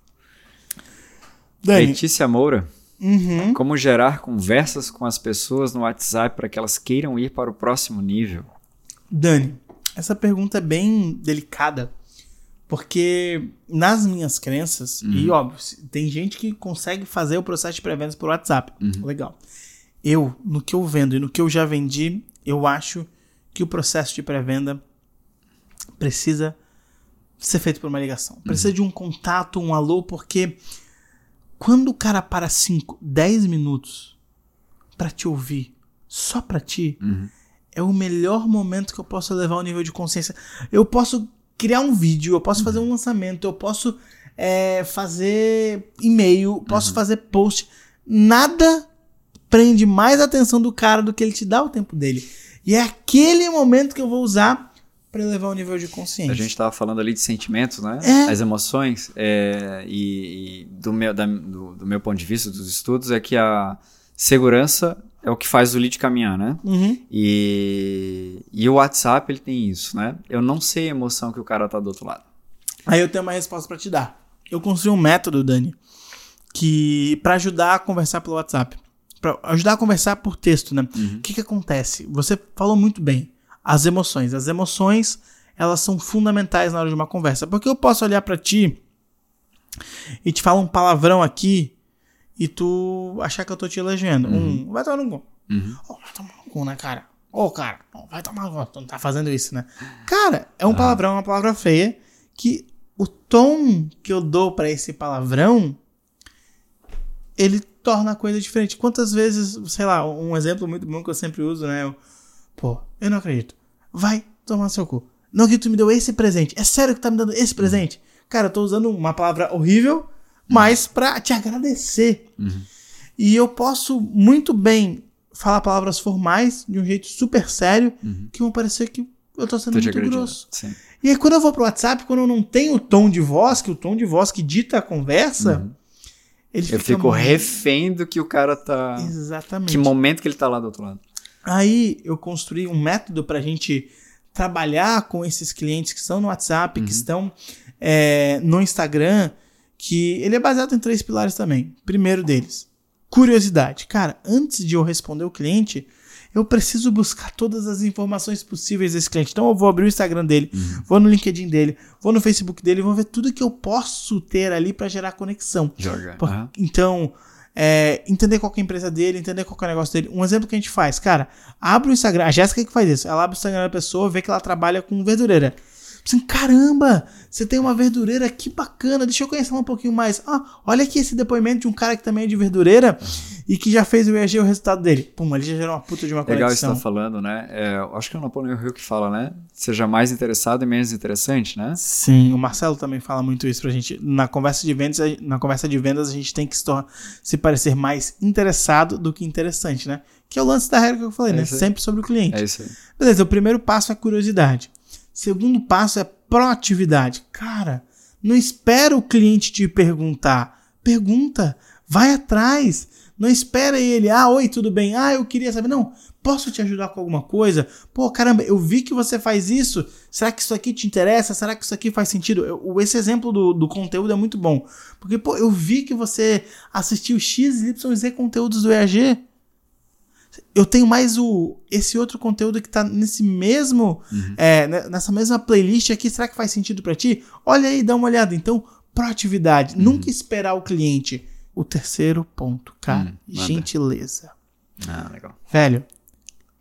Dani, Letícia Moura. uhum, Como gerar conversas com as pessoas no WhatsApp para que elas queiram ir para o próximo nível? Dani, essa pergunta é bem delicada, porque nas minhas crenças, e óbvio, tem gente que consegue fazer o processo de pré-vendas por WhatsApp, legal. Eu, no que eu vendo e no que eu já vendi, eu acho que o processo de pré-venda precisa ser feito por uma ligação. Precisa de um contato, um alô, porque quando o cara para 5, 10 minutos pra te ouvir, só pra ti, é o melhor momento que eu posso levar o nível de consciência. Eu posso criar um vídeo, eu posso fazer um lançamento, eu posso é, fazer e-mail, posso fazer post. Nada prende mais a atenção do cara do que ele te dá o tempo dele. E é aquele momento que eu vou usar pra elevar o nível de consciência. A gente estava falando ali de sentimentos, né? É. As emoções. é, e e do, meu, da- do, do meu ponto de vista, dos estudos, é que a segurança é o que faz o lead caminhar, né? Uhum. E, e o WhatsApp, ele tem isso, né? Eu não sei a emoção que o cara tá do outro lado. Aí eu tenho uma resposta pra te dar. Eu construí um método, Dani, que para ajudar a conversar pelo WhatsApp, Pra ajudar a conversar por texto, né? O que que acontece? Você falou muito bem. As emoções, as emoções, elas são fundamentais na hora de uma conversa, porque eu posso olhar pra ti e te falar um palavrão aqui e tu achar que eu tô te elogiando. Um, vai tomar no cu. Ô, vai tomar no cu, né, cara? Ô, cara, ó, vai tomar no cu. Tu não tá fazendo isso, né? Cara, é um palavrão, uma palavra feia que o tom que eu dou pra esse palavrão ele torna a coisa diferente. Quantas vezes, sei lá, um exemplo muito bom que eu sempre uso, né? Eu, Pô, eu não acredito. Vai tomar seu cu. Não que tu me deu esse presente. É sério que tá me dando esse presente? Cara, eu tô usando uma palavra horrível, mas pra te agradecer. E eu posso muito bem falar palavras formais de um jeito super sério que vão parecer que eu tô sendo Tô muito grosso. Sim. E aí, quando eu vou pro WhatsApp, quando eu não tenho o tom de voz, que o tom de voz que dita a conversa, ele Eu fica fico muito- refém do que o cara tá. Exatamente. Que momento que ele tá lá do outro lado. Aí eu construí um método pra gente trabalhar com esses clientes que estão no WhatsApp, que estão é, no Instagram, que ele é baseado em três pilares também. Primeiro deles, curiosidade. Cara, antes de eu responder o cliente, eu preciso buscar todas as informações possíveis desse cliente. Então eu vou abrir o Instagram dele, vou no LinkedIn dele, vou no Facebook dele, vou ver tudo que eu posso ter ali para gerar conexão. Joga. Por- Aham. Então, é, entender qual é a empresa dele, entender qual que é o negócio dele. Um exemplo que a gente faz, cara, abre o Instagram, a Jéssica que faz isso, ela abre o Instagram da pessoa, vê que ela trabalha com verdureira. Assim, caramba, você tem uma verdureira, que bacana, deixa eu conhecer um pouquinho mais. Ah, olha aqui esse depoimento de um cara que também é de verdureira e que já fez o EAG o resultado dele. Pum, ele já gerou uma puta de uma Legal isso que você conexão. tá falando, né? É, eu acho que é o Napoleão Hill que fala, né? Seja mais interessado e menos interessante, né? Sim, o Marcelo também fala muito isso pra gente. Na conversa de vendas, na conversa de vendas a gente tem que se, tor- se parecer mais interessado do que interessante, né? Que é o lance da regra que eu falei, É né? Sempre sobre o cliente. É isso aí. Beleza, o primeiro passo é curiosidade. Segundo passo é proatividade. Cara, não espera o cliente te perguntar. Pergunta, vai atrás. Não espera ele, ah, oi, tudo bem? Ah, eu queria saber. Não, posso te ajudar com alguma coisa? Pô, caramba, eu vi que você faz isso. Será que isso aqui te interessa? Será que isso aqui faz sentido? Eu- esse exemplo do, do conteúdo é muito bom. Porque, pô, eu vi que você assistiu X, Y, Z conteúdos do EAG eu tenho mais o esse outro conteúdo que tá nesse mesmo é, né, nessa mesma playlist aqui, será que faz sentido pra ti? Olha aí, dá uma olhada. Então, proatividade, nunca esperar o cliente. O terceiro ponto, cara, Hum, manda. gentileza. Ah, legal. Velho,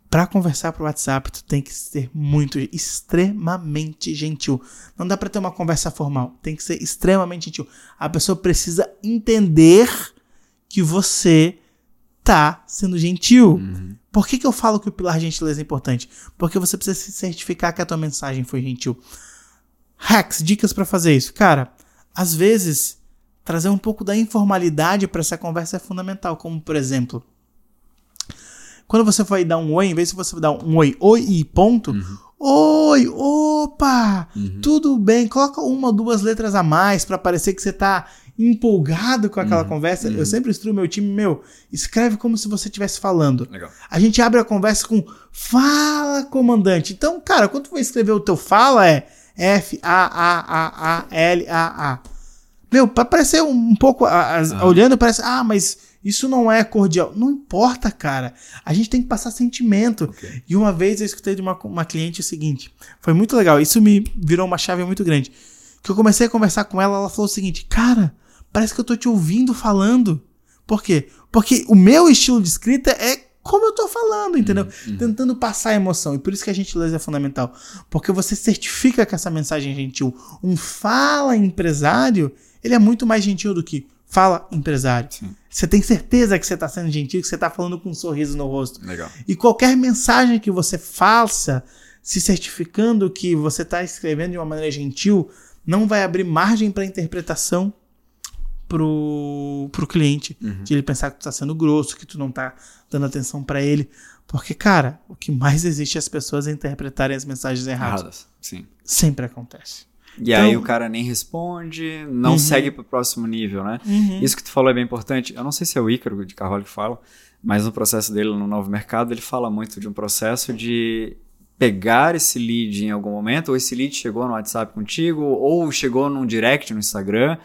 pra conversar pro WhatsApp, tu tem que ser muito extremamente gentil. Não dá pra ter uma conversa formal, tem que ser extremamente gentil. A pessoa precisa entender que você tá sendo gentil. Por que, que eu falo que o pilar gentileza é importante? Porque você precisa se certificar que a tua mensagem foi gentil. Hacks, dicas pra fazer isso. Cara, às vezes trazer um pouco da informalidade pra essa conversa é fundamental, como por exemplo, quando você vai dar um oi, em vez de você dar um oi, oi e ponto, oi, opa, tudo bem, coloca uma ou duas letras a mais pra parecer que você tá empolgado com aquela conversa. Eu sempre instruo meu time, meu, escreve como se você estivesse falando. Legal. A gente abre a conversa com fala, comandante. Então, cara, quando tu for escrever o teu fala é F A A A A L A A. Meu, pra parecer um, um pouco a- as- olhando parece, ah, mas isso não é cordial. Não importa, cara. A gente tem que passar sentimento. Ok. E uma vez eu escutei de uma, uma cliente o seguinte, foi muito legal. Isso me virou uma chave muito grande. Que eu comecei a conversar com ela, ela falou o seguinte, cara, parece que eu tô te ouvindo falando. Por quê? Porque o meu estilo de escrita é como eu tô falando, entendeu? Tentando passar a emoção. E por isso que a gentileza é fundamental. Porque você certifica que essa mensagem é gentil. Um fala empresário, ele é muito mais gentil do que fala empresário. Sim. Você tem certeza que você tá sendo gentil, que você tá falando com um sorriso no rosto. Legal. E qualquer mensagem que você faça, se certificando que você está escrevendo de uma maneira gentil, não vai abrir margem para interpretação pro, pro cliente. De ele pensar que tu tá sendo grosso, que tu não tá dando atenção para ele. Porque, cara, o que mais existe é as pessoas interpretarem as mensagens erradas. Erradas. Sim. Sempre acontece. E Então- aí o cara nem responde, não Uhum. segue pro próximo nível, né? Isso que tu falou é bem importante. Eu não sei se é o Ícaro de Carvalho que fala, mas no processo dele no novo mercado, ele fala muito de um processo de pegar esse lead em algum momento, ou esse lead chegou no WhatsApp contigo, ou chegou num direct no Instagram,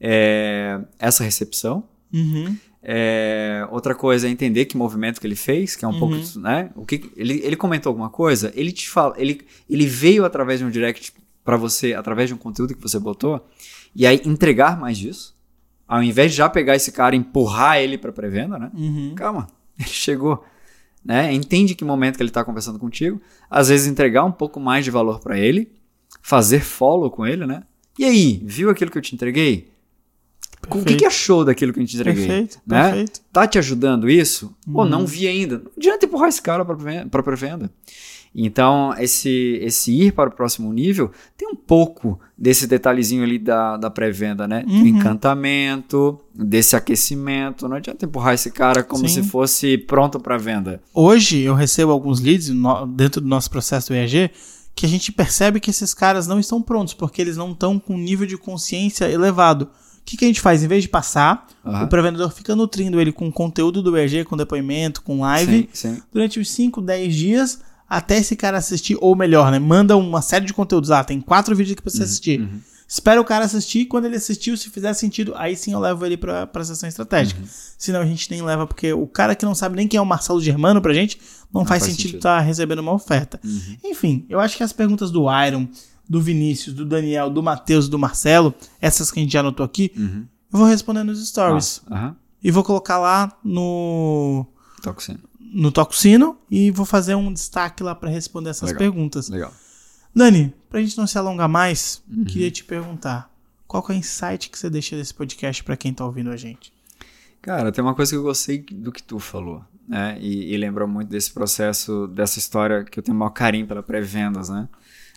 é, essa recepção. Uhum. É, outra coisa é entender que movimento que ele fez, que é um pouco, né? O que ele, ele comentou alguma coisa, ele te fala, ele, ele veio através de um direct para você, através de um conteúdo que você botou, e aí entregar mais disso, ao invés de já pegar esse cara e empurrar ele para pré-venda, né? Uhum. Calma, [LAUGHS] ele chegou, né? Entende que momento que ele tá conversando contigo, às vezes entregar um pouco mais de valor para ele, fazer follow com ele, né? E aí, viu aquilo que eu te entreguei? O que, que achou daquilo que eu te entreguei? Perfeito, né? perfeito. Tá te ajudando isso? Ou Uhum. não vi ainda? Não adianta empurrar esse cara para pré-venda. Então, esse, esse ir para o próximo nível tem um pouco desse detalhezinho ali da, da pré-venda, né? Do Uhum. encantamento, desse aquecimento. Não adianta empurrar esse cara como Sim. se fosse pronto para venda. Hoje eu recebo alguns leads no- dentro do nosso processo do EAG que a gente percebe que esses caras não estão prontos porque eles não estão com um nível de consciência elevado. O que, que a gente faz? Em vez de passar, Aham. o pré-vendedor fica nutrindo ele com conteúdo do EAG, com depoimento, com live, Sim, sim. durante uns 5, 10 dias, até esse cara assistir, ou melhor, né? Manda uma série de conteúdos lá, tem quatro vídeos aqui pra você assistir. uhum. Espera o cara assistir, quando ele assistiu, se fizer sentido, aí sim eu levo ele pra, pra sessão estratégica. Uhum. Senão a gente nem leva, porque o cara que não sabe nem quem é o Marcelo Germano pra gente, não, faz, faz sentido estar recebendo uma oferta. Uhum. Enfim, eu acho que as perguntas do Iron, do Vinícius, do Daniel, do Matheus, do Marcelo, essas que a gente já anotou aqui, Uhum. eu vou responder nos stories. Aham. E vou colocar lá no, Toco sino. no Toco Sino e vou fazer um destaque lá pra responder essas Legal. perguntas. Legal. Dani, pra gente não se alongar mais, Uhum. queria te perguntar, qual é o insight que você deixa desse podcast pra quem tá ouvindo a gente? Cara, tem uma coisa que eu gostei do que tu falou, né? E, e lembra muito desse processo, dessa história que eu tenho o maior carinho pela pré-vendas, né?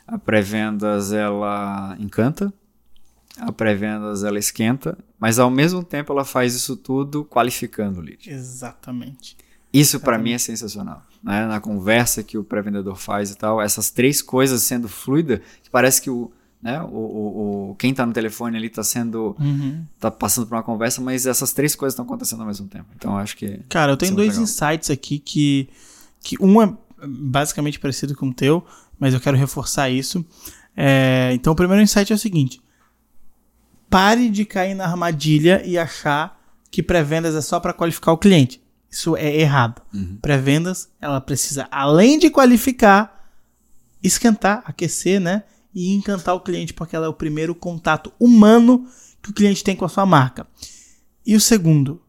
A pré-vendas, ela encanta, a pré-vendas, ela esquenta, mas ao mesmo tempo ela faz isso tudo qualificando o lead. Exatamente. Isso pra mim é sensacional, né? Na conversa que o pré-vendedor faz e tal, essas três coisas sendo fluida, que parece que o, né, o, o, o- quem tá no telefone ali tá sendo, Uhum. tá passando por uma conversa, mas essas três coisas estão acontecendo ao mesmo tempo. Então acho que Cara, eu tenho é dois legal. insights aqui que, que um é basicamente parecido com o teu, mas eu quero reforçar isso. É, então, o primeiro insight é o seguinte: pare de cair na armadilha e achar que pré-vendas é só para qualificar o cliente. Isso é errado. Pré-vendas, ela precisa, além de qualificar, esquentar, aquecer, né? E encantar o cliente, porque ela é o primeiro contato humano que o cliente tem com a sua marca. E o segundo,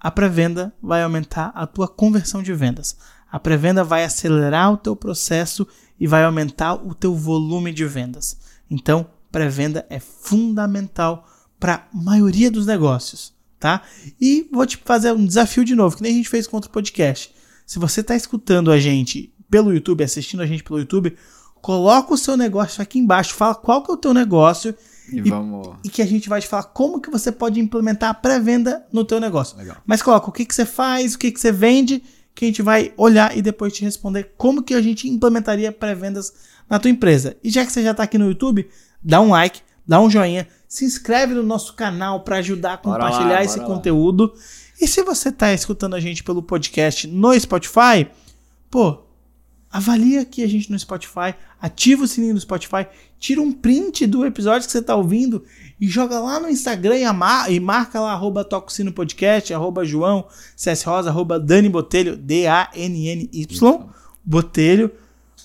a pré-venda vai aumentar a tua conversão de vendas. A pré-venda vai acelerar o teu processo e vai aumentar o teu volume de vendas. Então, pré-venda é fundamental para a maioria dos negócios, tá? E vou te fazer um desafio de novo, que nem a gente fez com outro podcast. Se você está escutando a gente pelo YouTube, assistindo a gente pelo YouTube, coloca o seu negócio aqui embaixo, fala qual que é o teu negócio e, E- vamos. e que a gente vai te falar como que você pode implementar a pré-venda no teu negócio. Legal. Mas coloca o que, que você faz, o que, que você vende, que a gente vai olhar e depois te responder como que a gente implementaria pré-vendas na tua empresa. E já que você já está aqui no YouTube, dá um like, dá um joinha, se inscreve no nosso canal para ajudar a Bora lá, compartilhar esse bora lá. conteúdo. E se você está escutando a gente pelo podcast no Spotify, pô, avalia aqui a gente no Spotify, ativa o sininho do Spotify, tira um print do episódio que você está ouvindo e joga lá no Instagram e, e marca lá arroba Toca o Sino Podcast, arroba João CS Rosa, arroba Dani Botelho, D-A-N-N-Y Botelho,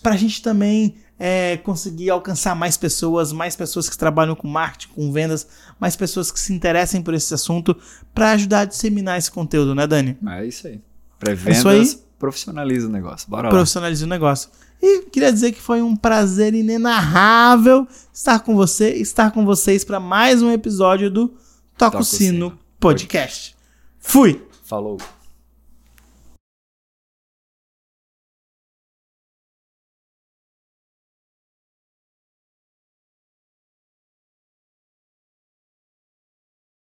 pra gente também é, conseguir alcançar mais pessoas, mais pessoas que trabalham com marketing, com vendas, mais pessoas que se interessem por esse assunto, pra ajudar a disseminar esse conteúdo, né, Dani? É isso aí. isso Pré-vendas aí. Profissionaliza o negócio. Bora lá. profissionalize o negócio. E queria dizer que foi um prazer inenarrável estar com você, estar com vocês para mais um episódio do Toca o Sino Podcast. Fui! Falou.